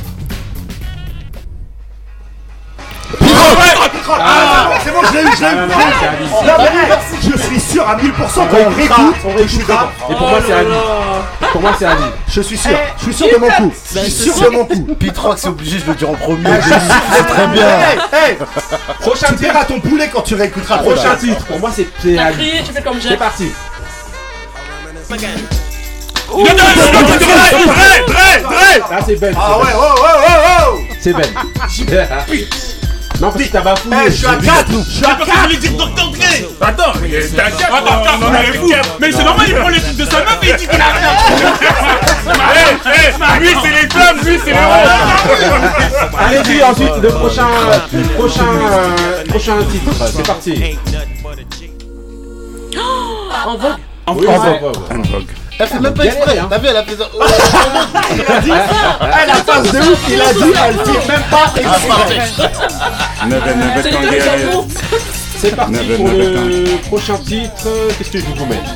Ah, c'est bon, je l'ai eu, je l'ai Ah, eu. je suis sûr à 1000% qu'on réécoute. on réécoutera. Et pour moi, c'est Ali. Pour moi, c'est Ali. Je suis sûr, je suis sûr de mon coup. Je suis sûr de mon coup. Pitrox, c'est obligé, je le dis en premier. Ah, je suis sûr, C'est très bien. Hey, hey, Prochain tu titre. verras ton poulet quand tu réécouteras. Prochain titre. Pour moi, c'est c'est T'as Ali. crié, tu fais comme C'est parti. Non, non, non, non, non, Dre, Dre, Dre. Là, c'est Ben. Ah ouais, oh, oh, oh, oh. C'est Ben. Non, parce que t'as bafouillé. Eh, je suis à 4, je suis à Parce que je 4. voulais dire Dr. Dre. Attends, mais t'es à 4. Attends, attends, non, mais fou. Mais c'est normal, il prend les trucs de sa meuf et il dit qu'il a rien. Eh, eh, lui, c'est les femmes, lui, c'est les roses. Allez-y, ensuite, le prochain, prochain, euh, prochain titre. C'est parti. En vogue. On va. Elle fait même pas exprès. hein. T'as vu, elle a fait ça. Il a dit, eh, la phase de ouf, il a dit, elle fait même pas exprès. Never, never C'est parti pour le prochain titre. Qu'est-ce que je vous mettre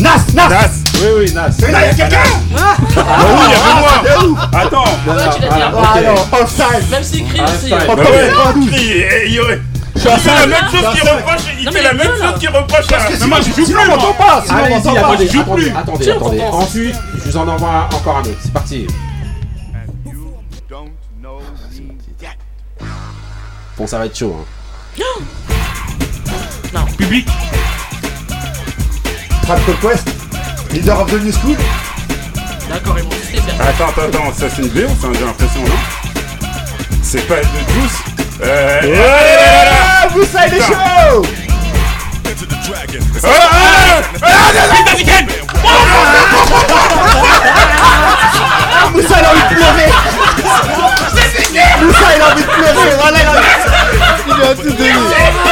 Nas, Nas. Nas. Oui, oui, Nas. Mais là, il y a quelqu'un. Ah oui, il y avait moi. Attends. Non, non, tu l'as dit ah, avant. ok. Ah non, offside. Même s'il crie Ah, aussi. Bah ouais. Fait la 5. même chose qu'il cinq. reproche. Il Non, fait la même chose qu'il reproche à. Parce que Mais moi, je joue plus, on moi. m'entend pas. Sinon on m'entend pas. attendez, je joue attendez, plus. attendez, attendez. Ensuite, je vous en envoie encore un autre. C'est parti. Bon, ça va être chaud. Hein. Public. Trap Conquest. Leader of the New School. D'accord, ils vont c'est bien. Attends, attends, attends, ça c'est une BO, ça j'ai l'impression, non? C'est pas de Juice Euh. Ah, vous savez les shows. Ah, ah, Moussa, il a envie de pleurer. Moussa, il a envie de pleurer. Voilà, il a tout donné.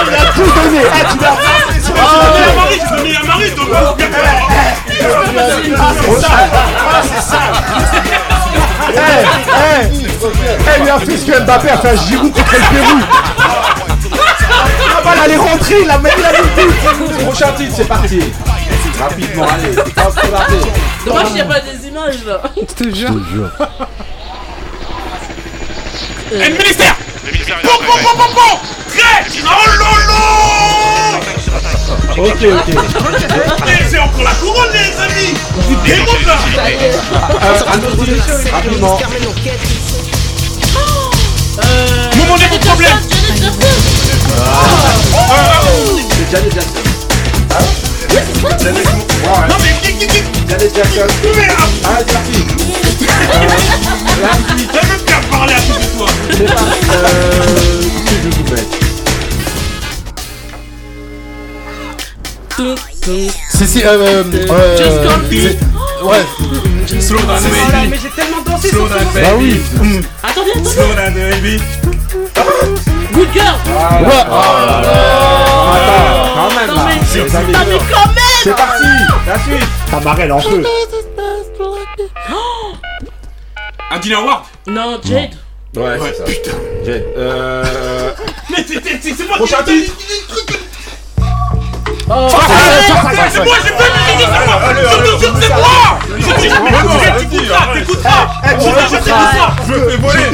il a tout donné. Ah, tu l'as sur Ah, Ah, c'est ça. Ah, c'est ça. Eh, eh, eh, lui a fait ce que Mbappé a fait à Giroud contre le Pérou. La balle, elle est rentrée, il a mis la but. Prochain titre, c'est parti. Rapidement, allez. Hop, regardez. Dommage qu'il n'y a pas des images là. Je te jure. Et le ministère Oh Ok, ok. C'est encore la couronne, les amis. Vous Euh, un autre rapidement. Moment des bons problèmes C'est Janet Jackson. Non mais qui qui qui Janet Jackson. Merci. La suite, t'as même qu'à parler à côté de toi pas. Euh. Je vous C'est si. Euh, euh, Just Ouais. Slow down, Oh là, baby mais j'ai tellement dansé Slow down, baby Bah oui. Attendez, attendez. Slow down, baby Good girl. Ouais. Attends, quand même Non, là. mais-. Ah, quand même C'est parti. La suite. Ta marelle en feu. Un dîner award Non, Jade. Ouais, c'est ça. Putain. Jade. Euh. Mais c'est- c'est c'est moi Prochain qui ai dit Oh, c'est moi, j'ai pas dit c'est moi Je te jure, c'est moi t'écouteras, t'écouteras Je te jure, Je fais voler.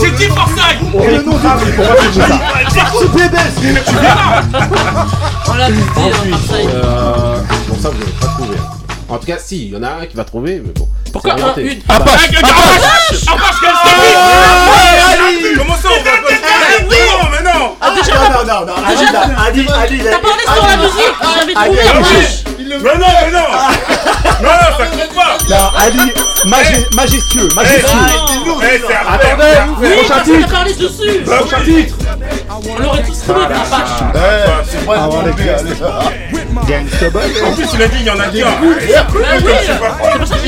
J'ai dit Forsyth Et le nom On l'a dit, hein, Forsyth. euh, bon ça vous pas trouver. En tout cas, si, il y en a un qui va trouver, mais bon. Pourquoi un, une? Ah, Apache! Apache! Apache, qu'elle s'est dit Comment ça, on va pas mais non! Ah, Non, non, non, non. Ali, Ali, Ali, T'as parlé sur la musique, j'avais trouvé. Mais non, mais non! Non, non, ça compte pas! Non, Ali, magi- majestueux, majestueux. Eh, c'est Attendez, prochain titre. Prochain titre. On l'aurait tous trouvé, mais Apache. Ouais, c'est vrai. Avant les allez. Gangsta boy. En plus, il a dit, il y en a qu'un Bah c'est pour ça que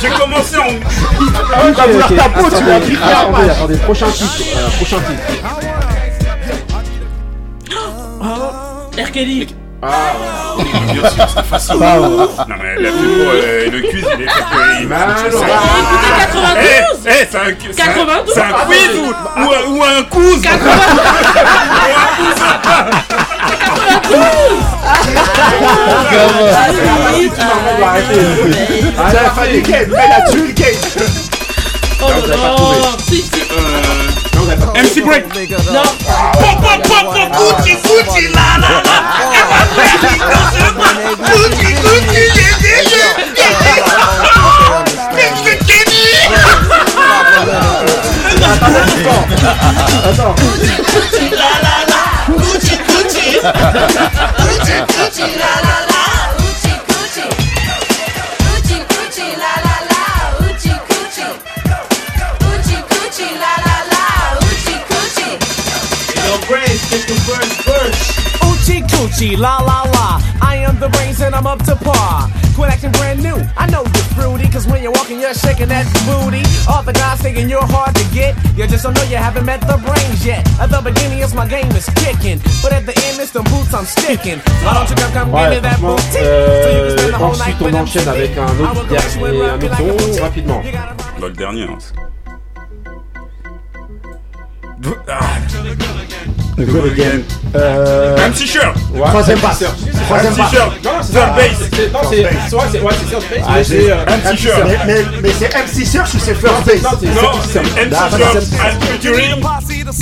j'ai commencé en... Ah ouais, Ok, ta peau, tu l'as pris Attendez, attendez, prochain titre. euh, prochain titre. R. Kelly. Ah, Bien sûr, c'est facile. Bah, ouais. Non, mais la plus euh, le quiz, il est fait Bah, Eh, écoutez, 92. Eh, eh, c'est un, c'est un- 92. c'est un quiz ou, ou, un- ou un on va arrêter. C'est la fin du game. Elle a tué le game. Oh si, si. Non, MC Break Non. Pop, pop, Gucci, Gucci, la, la, la dans ce coin Gucci, Gucci, yeah, yeah, yeah, yeah, Attends. Gucci, la, la, la. Gucci, Gucci. Gucci, Gucci, la, la, la. Oochie coochie, la la la. I am the brains and I'm up to par. Quit acting brand new. I know you're fruity, cause when you're walking, you're shaking that booty. All the guys thinking you're hard to get. You just don't know you haven't met the brains yet. At the beginning, it's my game is kicking. But at the end, it's the boots I'm sticking. Why don't you come, come give me that franchement, booty? So you can euh, spend the euh, whole night with them enchaîne avec un autre will go to dernier, un autre like a son, boutique. rapidement. Dans le dernier, hein. Le go again. Euh. MC Shirt Troisième passe. Troisième MC passe. Shirt Non, c'est Third base Non, c'est ouais, third base, Ah, mais c'est c'est MC Shirt Mais, c'est MC Search ou c'est First Base? Non, c'est Non, MC Shirt featuring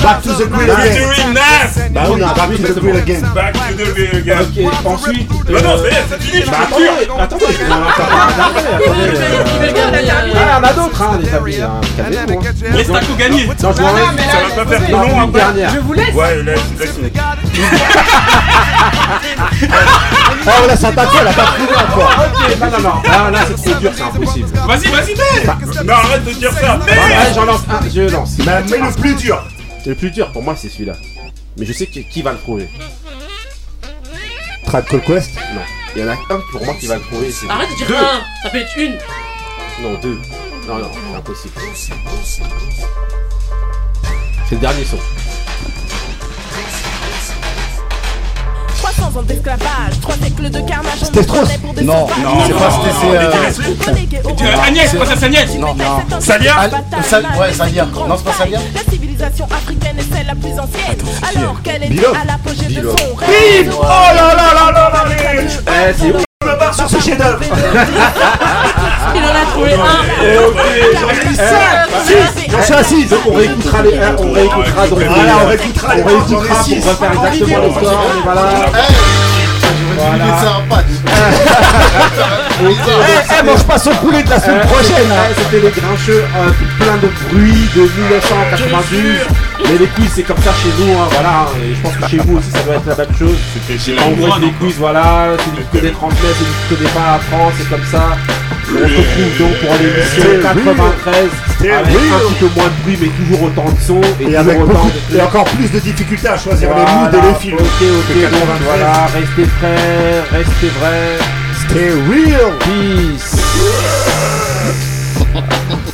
Back to the Grill again. Featuring Nas Bah oui, Back to the again. Back to the again Ok, ensuite. Bah non, euh, ça y est, c'est fini, je Bah attendez, attendez, non, Ah, on a d'autres, hein, les amis. à tout gagner Non, je laisse. Ça va pas faire Non, long après dernière. Je vous laisse. Ouais, Oh là, ça t'a fait, elle a pas trouvé encore. Ok, non, non, non. Là, là, c'est trop dur, c'est impossible. Vas-y, vas-y, mets Non, arrête de dire ça Ouais, Mets j'en lance un, je lance. Mais, mais le plus dur. Le plus dur pour moi, c'est celui-là. Mais je sais que- qui va le trouver. Trad Call Quest Non. Il y en a un pour moi qui va le trouver. c'est- Arrête de dire Deux. un, ça peut être une. Non, deux. Non, non, c'est impossible. C'est le dernier son. 300 ans d'esclavage, 3 siècles de carnage, on C'était nous trop. prenait pour des Non, c'est pas c'était c'est. euh, Euh, Agnès, princesse Agnès Non, non. Salia Al- Sal- Ouais, Salia. Non, c'est pas Salia La civilisation africaine est celle la plus ancienne, alors qu'elle est à l'apogée de son. Oh là là là là là Eh, c'est. Sur ce chef-d'œuvre. Il en a trouvé un. Ok, j'en ai mis cinq. J'en suis donc on réécoutera les, hein, on réécoutera donc. Voilà, les- on réécoutera les on points, réécoutera pour refaire exactement le score. Et voilà. Voilà. Eh, eh, mange pas son poulet de la semaine Euh, prochaine. hein. c'était- les grincheux, euh, plein de bruit de 1992. Mais les quiz, c'est comme ça chez nous, hein, voilà. Et je pense que chez vous aussi, ça doit être la même chose. chez En gros, couronne les quiz, voilà. Celui qui connaît transmet, celui qui connaît pas apprend, c'est comme ça. On se retrouve donc pour l'émission C'était 93 C'était avec un petit peu moins de bruit, mais toujours autant de son et, Et toujours avec autant beaucoup, de et encore plus de difficultés à choisir les moods et les films. Ok, ok, donc 93. voilà, restez prêts, vrai, restez vrai, stay real, peace.